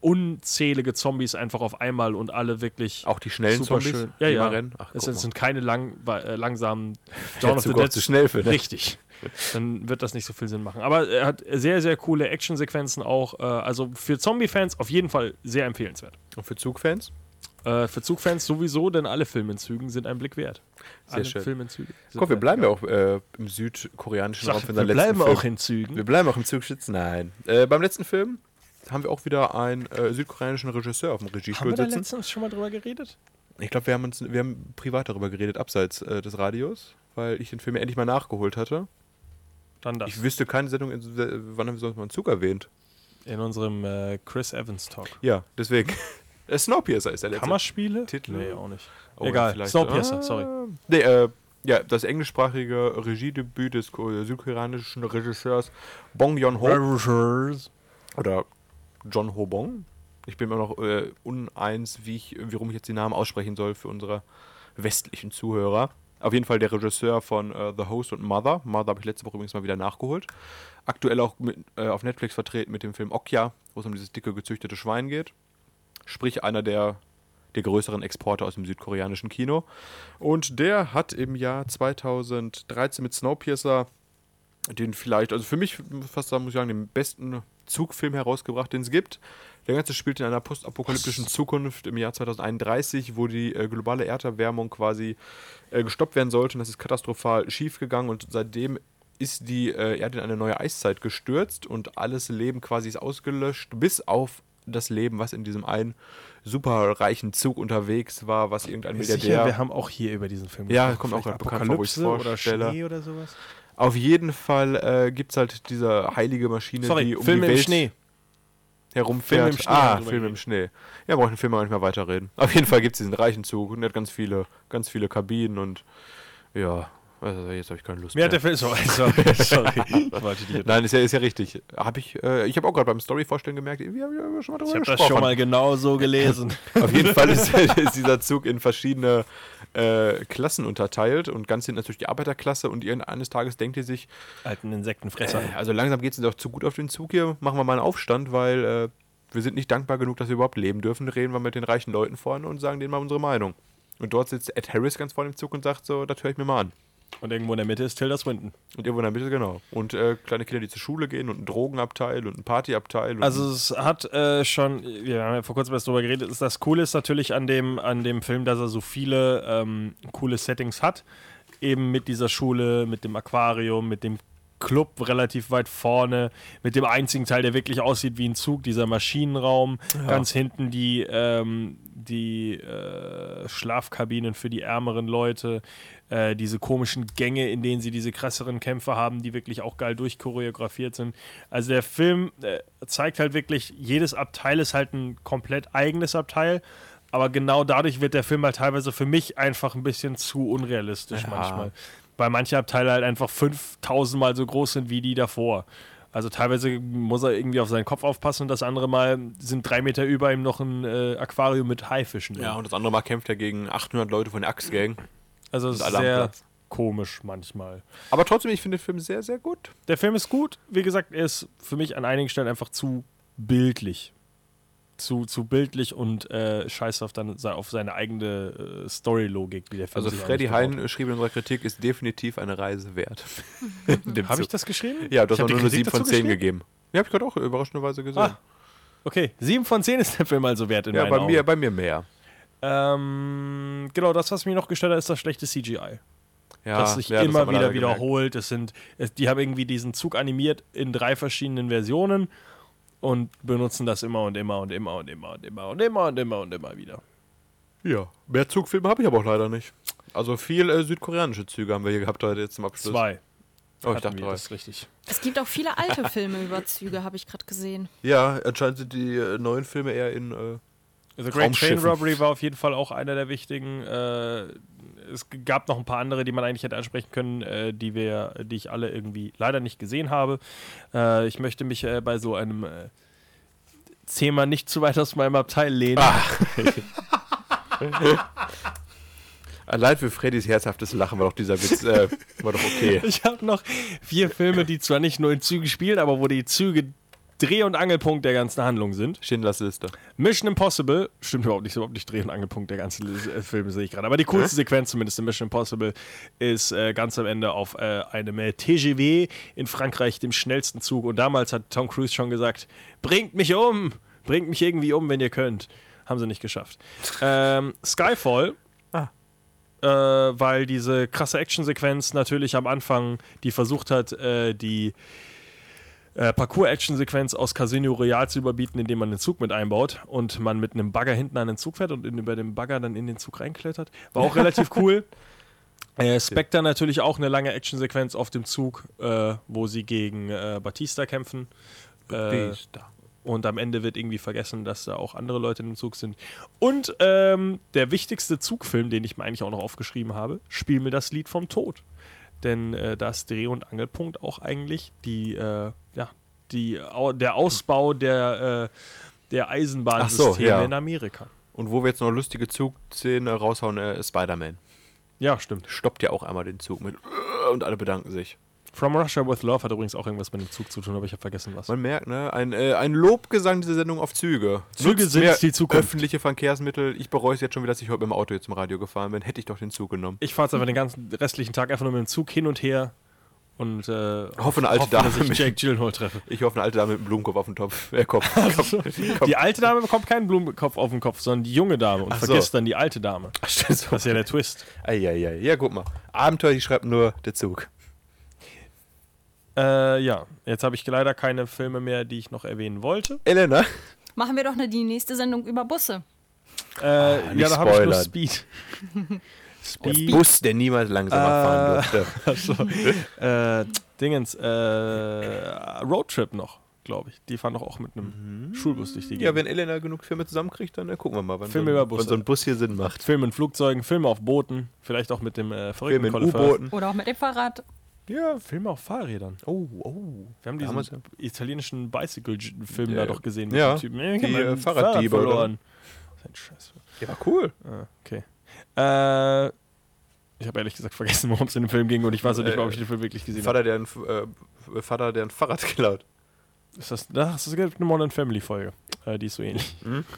unzählige Zombies einfach auf einmal und alle wirklich Auch die schnellen Zombies, schön. Ja, ja. rennen. Ach, es guck sind, keine lang, äh, langsamen Der Zug auch zu schnell für, ne? Richtig. Dann wird das nicht so viel Sinn machen. Aber er hat sehr, sehr coole Actionsequenzen auch. Äh, also für Zombie-Fans auf jeden Fall sehr empfehlenswert. Und für Zugfans? Äh, für Zugfans sowieso, denn alle Filme in Zügen sind ein Blick wert. Sehr alle schön. Filme in Zügen. sind Guck, wir bleiben ja auch äh, im südkoreanischen Raum wir bleiben letzten auch Film. in Zügen. Wir bleiben auch im Zug sitzen? Nein. Äh, beim letzten Film haben wir auch wieder einen äh, südkoreanischen Regisseur auf dem Haben Regiestuhl wir da sitzen. letztens schon mal drüber geredet? Ich glaube, wir haben uns, wir haben privat darüber geredet, abseits äh, des Radios, weil ich den Film ja endlich mal nachgeholt hatte. Dann das. Ich wüsste keine Sendung, in, wann haben wir sonst mal einen Zug erwähnt. in unserem äh, Chris Evans Talk. Ja, deswegen. Äh, Snowpiercer ist der letzte. Kammerspiele? Titel? Nee, auch nicht. Oh, Egal. Snowpiercer, Ah. sorry. Nee, äh, ja, das englischsprachige Regiedebüt des ko- südkoreanischen Regisseurs Bong Joon-ho oder John Ho Bong. Ich bin mir noch äh, uneins, wie ich, wie rum ich jetzt die Namen aussprechen soll für unsere westlichen Zuhörer. Auf jeden Fall der Regisseur von äh, The Host und Mother. Mother habe ich letzte Woche übrigens mal wieder nachgeholt. Aktuell auch mit, äh, auf Netflix vertreten mit dem Film Okja, wo es um dieses dicke gezüchtete Schwein geht. Sprich einer der, der größeren Exporte aus dem südkoreanischen Kino. Und der hat im Jahr 2013 mit Snowpiercer den vielleicht, also für mich fast sagen, muss ich sagen, den besten Zugfilm herausgebracht, den es gibt. Der Ganze spielt in einer postapokalyptischen Zukunft im Jahr 2031, wo die äh, globale Erderwärmung quasi äh, gestoppt werden sollte. Und das ist katastrophal schief gegangen und seitdem ist die äh, Erde in eine neue Eiszeit gestürzt und alles Leben quasi ist ausgelöscht, bis auf das Leben, was in diesem einen superreichen Zug unterwegs war, was irgendein Milliardär. Sicher, wir haben auch hier über diesen Film Ja, gesprochen. kommt auch grad bekannt Apokalypse oder. Schnee oder sowas. Auf jeden Fall äh, gibt es halt diese heilige Maschine, Sorry, die um Filme die im Welt Schnee. herumfährt. Filme im Schnee ah, Filme im. Schnee. Ja, brauche ich den Film auch nicht mehr weiterreden. Auf jeden Fall gibt es diesen reichen Zug und der hat ganz viele, ganz viele Kabinen und ja, also jetzt habe ich keine Lust Mir hat der mehr. Film. Sorry, sorry. sorry. Ich dich Nein, ist ja, ist ja richtig. Hab ich äh, ich habe auch gerade beim Story-Vorstellen gemerkt, wir haben ja schon mal drüber Ich habe das gesprochen. schon mal genau so gelesen. Auf jeden Fall ist, ist dieser Zug in verschiedene äh, Klassen unterteilt und ganz hinten natürlich die Arbeiterklasse und irgend- eines Tages denkt ihr sich, Alten Insektenfresser. Äh, Also langsam geht es doch zu gut auf den Zug hier. Machen wir mal einen Aufstand, weil äh, wir sind nicht dankbar genug, dass wir überhaupt leben dürfen. Reden wir mit den reichen Leuten vorne und sagen denen mal unsere Meinung. Und dort sitzt Ed Harris ganz vorne im Zug und sagt so, das höre ich mir mal an. Und irgendwo in der Mitte ist Tilda Swinton. Und irgendwo in der Mitte, genau. Und äh, kleine Kinder, die zur Schule gehen und ein Drogenabteil und ein Partyabteil. Und Also es hat äh, schon, wir haben ja vor kurzem erst drüber geredet, ist das Coole ist natürlich an dem, an dem Film, dass er so viele ähm, coole Settings hat. Eben mit dieser Schule, mit dem Aquarium, mit dem Club relativ weit vorne, mit dem einzigen Teil, der wirklich aussieht wie ein Zug, dieser Maschinenraum. Ganz hinten die, ähm, die äh, Schlafkabinen für die ärmeren Leute, äh, diese komischen Gänge, in denen sie diese krasseren Kämpfe haben, die wirklich auch geil durchchoreografiert sind. Also der Film äh, zeigt halt wirklich, jedes Abteil ist halt ein komplett eigenes Abteil. Aber genau dadurch wird der Film halt teilweise für mich einfach ein bisschen zu unrealistisch Ja. manchmal. Weil manche Abteile halt einfach 5000 Mal so groß sind wie die davor. Also teilweise muss er irgendwie auf seinen Kopf aufpassen und das andere Mal sind drei Meter über ihm noch ein äh, Aquarium mit Haifischen. drin. ja, und das andere Mal kämpft er gegen 800 Leute von der Axe-Gang. Also es ist sehr komisch manchmal. Aber trotzdem, ich finde den Film sehr, sehr gut. Der Film ist gut. Wie gesagt, er ist für mich an einigen Stellen einfach zu bildlich. Zu, zu bildlich und äh, scheiße auf, dann, auf seine eigene äh, Story-Logik, die der Film Also Freddy Hein schrieb in unserer Kritik, ist definitiv eine Reise wert. Habe ich das geschrieben? Ja, du Ich hast nur eine Kritik 7 von dazu 10 geschrieben? gegeben. Ja, habe ich gerade auch überraschenderweise gesehen. Ah, okay. 7 von 10 ist der Film also wert in ja, meinen bei Augen. mir, bei mir mehr. Ähm, genau, das, was mich noch gestört hat, ist das schlechte CGI. Ja, das sich ja, das immer man wieder wiederholt. Es sind, es, die haben irgendwie diesen Zug animiert in drei verschiedenen Versionen und benutzen das immer und immer und immer und immer und immer und immer und immer und immer wieder. Ja, mehr Zugfilme habe ich aber auch leider nicht. Also viel äh, südkoreanische Züge haben wir hier gehabt heute jetzt zum Abschluss. Zwei. Oh, ich dachte drei. das ist richtig. Es gibt auch viele alte Filme über Züge, habe ich gerade gesehen. Ja, anscheinend sind die äh, neuen Filme eher in. Äh, The Great Train. Robbery war auf jeden Fall auch einer der wichtigen. Äh, es gab noch ein paar andere, die man eigentlich hätte ansprechen können, äh, die wir, die ich alle irgendwie leider nicht gesehen habe. Äh, ich möchte mich äh, bei so einem äh, Thema nicht zu weit aus meinem Abteil lehnen. allein für Freddys herzhaftes Lachen war doch dieser Witz äh, war doch okay. Ich habe noch vier Filme, die zwar nicht nur in Zügen spielen, aber wo die Züge Dreh- und Angelpunkt der ganzen Handlung sind. Schindlers Liste. Mission Impossible, stimmt überhaupt nicht, überhaupt nicht Dreh- und Angelpunkt der ganzen äh, Filme, sehe ich gerade. Aber die coolste Sequenz zumindest in Mission Impossible ist äh, ganz am Ende auf äh, einem TGV in Frankreich, dem schnellsten Zug. Und damals hat Tom Cruise schon gesagt, bringt mich um, bringt mich irgendwie um, wenn ihr könnt. Haben sie nicht geschafft. Ähm, Skyfall, äh, weil diese krasse Actionsequenz natürlich am Anfang, die versucht hat, äh, die äh, Parcours-Action-Sequenz aus Casino Royale zu überbieten, indem man den Zug mit einbaut und man mit einem Bagger hinten an den Zug fährt und in, über den Bagger dann in den Zug reinklettert. War auch relativ cool. Äh, Spectre natürlich auch eine lange Actionsequenz auf dem Zug, äh, wo sie gegen äh, Batista kämpfen. Äh, und am Ende wird irgendwie vergessen, dass da auch andere Leute in dem Zug sind. Und ähm, der wichtigste Zugfilm, den ich mir eigentlich auch noch aufgeschrieben habe, Spiel mir das Lied vom Tod. Denn äh, da ist Dreh- und Angelpunkt auch eigentlich die, äh, die, der Ausbau der, äh, der Eisenbahnsysteme so, ja. in Amerika. Und wo wir jetzt noch lustige Zugszenen raushauen, äh, Spider-Man. Ja, stimmt. Stoppt ja auch einmal den Zug mit und alle bedanken sich. From Russia with Love hat übrigens auch irgendwas mit dem Zug zu tun, aber ich habe vergessen, was. Man merkt, ne? Ein, äh, ein Lobgesang dieser Sendung auf Züge. Züge Nutzt sind die Zukunft. Öffentliche Verkehrsmittel. Ich bereue es jetzt schon wieder, dass ich heute mit dem Auto jetzt im Radio gefahren bin. Hätte ich doch den Zug genommen. Ich fahre jetzt einfach den ganzen restlichen Tag einfach nur mit dem Zug hin und her und äh, Hoffe, eine alte hoffe, Dame dass ich mit- Jake Gyllenhaal treffe. Ich hoffe, eine alte Dame mit einem Blumenkopf auf dem Topf. Äh, Kopf. Kopf. Die alte Dame bekommt keinen Blumenkopf auf den Kopf, sondern die junge Dame und Ach so. vergisst dann die alte Dame. Ach, so. Das ist ja der Twist. Eieiei. Ja, guck mal. Abenteuer, die schreibt nur der Zug. Äh, ja, jetzt habe ich leider keine Filme mehr, die ich noch erwähnen wollte. Elena? Machen wir doch eine, die nächste Sendung über Busse. Äh, nicht ja, da habe ich nur spoilern. Speed. Der. Bus, der niemals langsamer fahren durfte. Achso. äh, Dingens, äh, Roadtrip noch, glaube ich. Die fahren doch auch mit einem Schulbus durch die Ja, Gegend. wenn Elena genug Filme zusammenkriegt, dann äh, gucken wir mal, wann, Filme so, über ein- wann so ein Bus hier Sinn macht. Filme in Flugzeugen, Filme auf Booten, vielleicht auch mit dem äh, verrückten Filme in. U-Booten. Oder auch mit dem Fahrrad. Ja, Filme auf Fahrrädern. Oh, oh. Wir haben diesen haben italienischen Bicycle-Film Ja. da doch gesehen. Ja, dem Typen. Ich die, mein äh, Fahrrad Fahrraddiebe, oder? verloren. Das ist ein Scheiß. Ja, war cool. Ah, okay. Äh, ich habe ehrlich gesagt vergessen, worum es in dem Film ging und ich weiß auch nicht mal, ob ich den Film wirklich gesehen habe. Vater, der ein, äh, Vater, der ein Fahrrad klaut. Ist das, das ist eine Modern Family Folge. Äh, die ist so ähnlich. Mhm.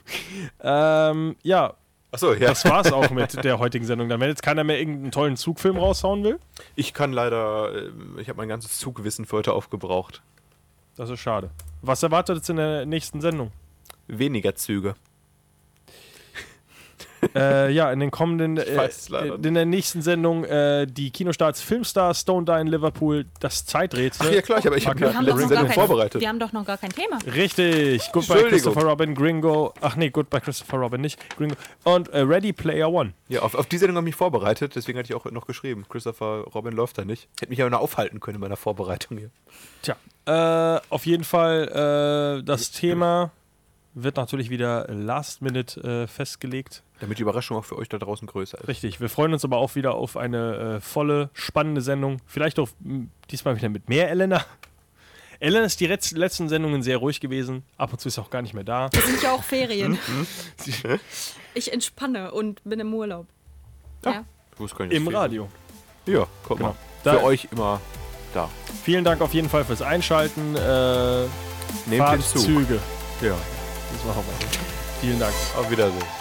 Ähm, ja, Achso, ja. das war's auch mit der heutigen Sendung. Dann, wenn jetzt keiner mehr irgendeinen tollen Zugfilm raushauen will, Ich kann leider, äh, ich habe mein ganzes Zugwissen für heute aufgebraucht. das ist schade. Was erwartet jetzt in der nächsten Sendung? Weniger Züge. Äh, ja, in den kommenden, äh, in der nächsten Sendung äh, die Kinostarts Filmstar, Stone Die in Liverpool, das Zeiträtsel. Ach ja, klar, ich, aber ich habe die haben letzte Sendung kein, vorbereitet. wir haben doch noch gar kein Thema. Richtig, Goodbye. Christopher Robin, Gringo, ach nee, Goodbye Christopher Robin nicht, Gringo und äh, Ready Player One. Ja, auf, auf die Sendung habe ich mich vorbereitet, deswegen hatte ich auch noch geschrieben. Christopher Robin läuft da nicht. Hätte mich aber noch aufhalten können in meiner Vorbereitung hier. Tja, äh, auf jeden Fall, äh, das Thema wird natürlich wieder last minute äh, festgelegt. Damit die Überraschung auch für euch da draußen größer ist. Richtig, wir freuen uns aber auch wieder auf eine äh, volle, spannende Sendung. Vielleicht auch m, diesmal wieder mit mehr Elena. Elena ist die letz letzten Sendungen sehr ruhig gewesen. Ab und zu ist sie auch gar nicht mehr da. Es sind ja auch Ferien. Hm? Ich entspanne und bin im Urlaub. Ja. Ja. Wo ist kein Im Radio. Ja, guck Genau. mal. Da- Für euch immer da. Vielen Dank auf jeden Fall fürs Einschalten. Äh, Nehmt den Zug. Züge. Ja, Das machen wir. Vielen Dank. auf Wiedersehen.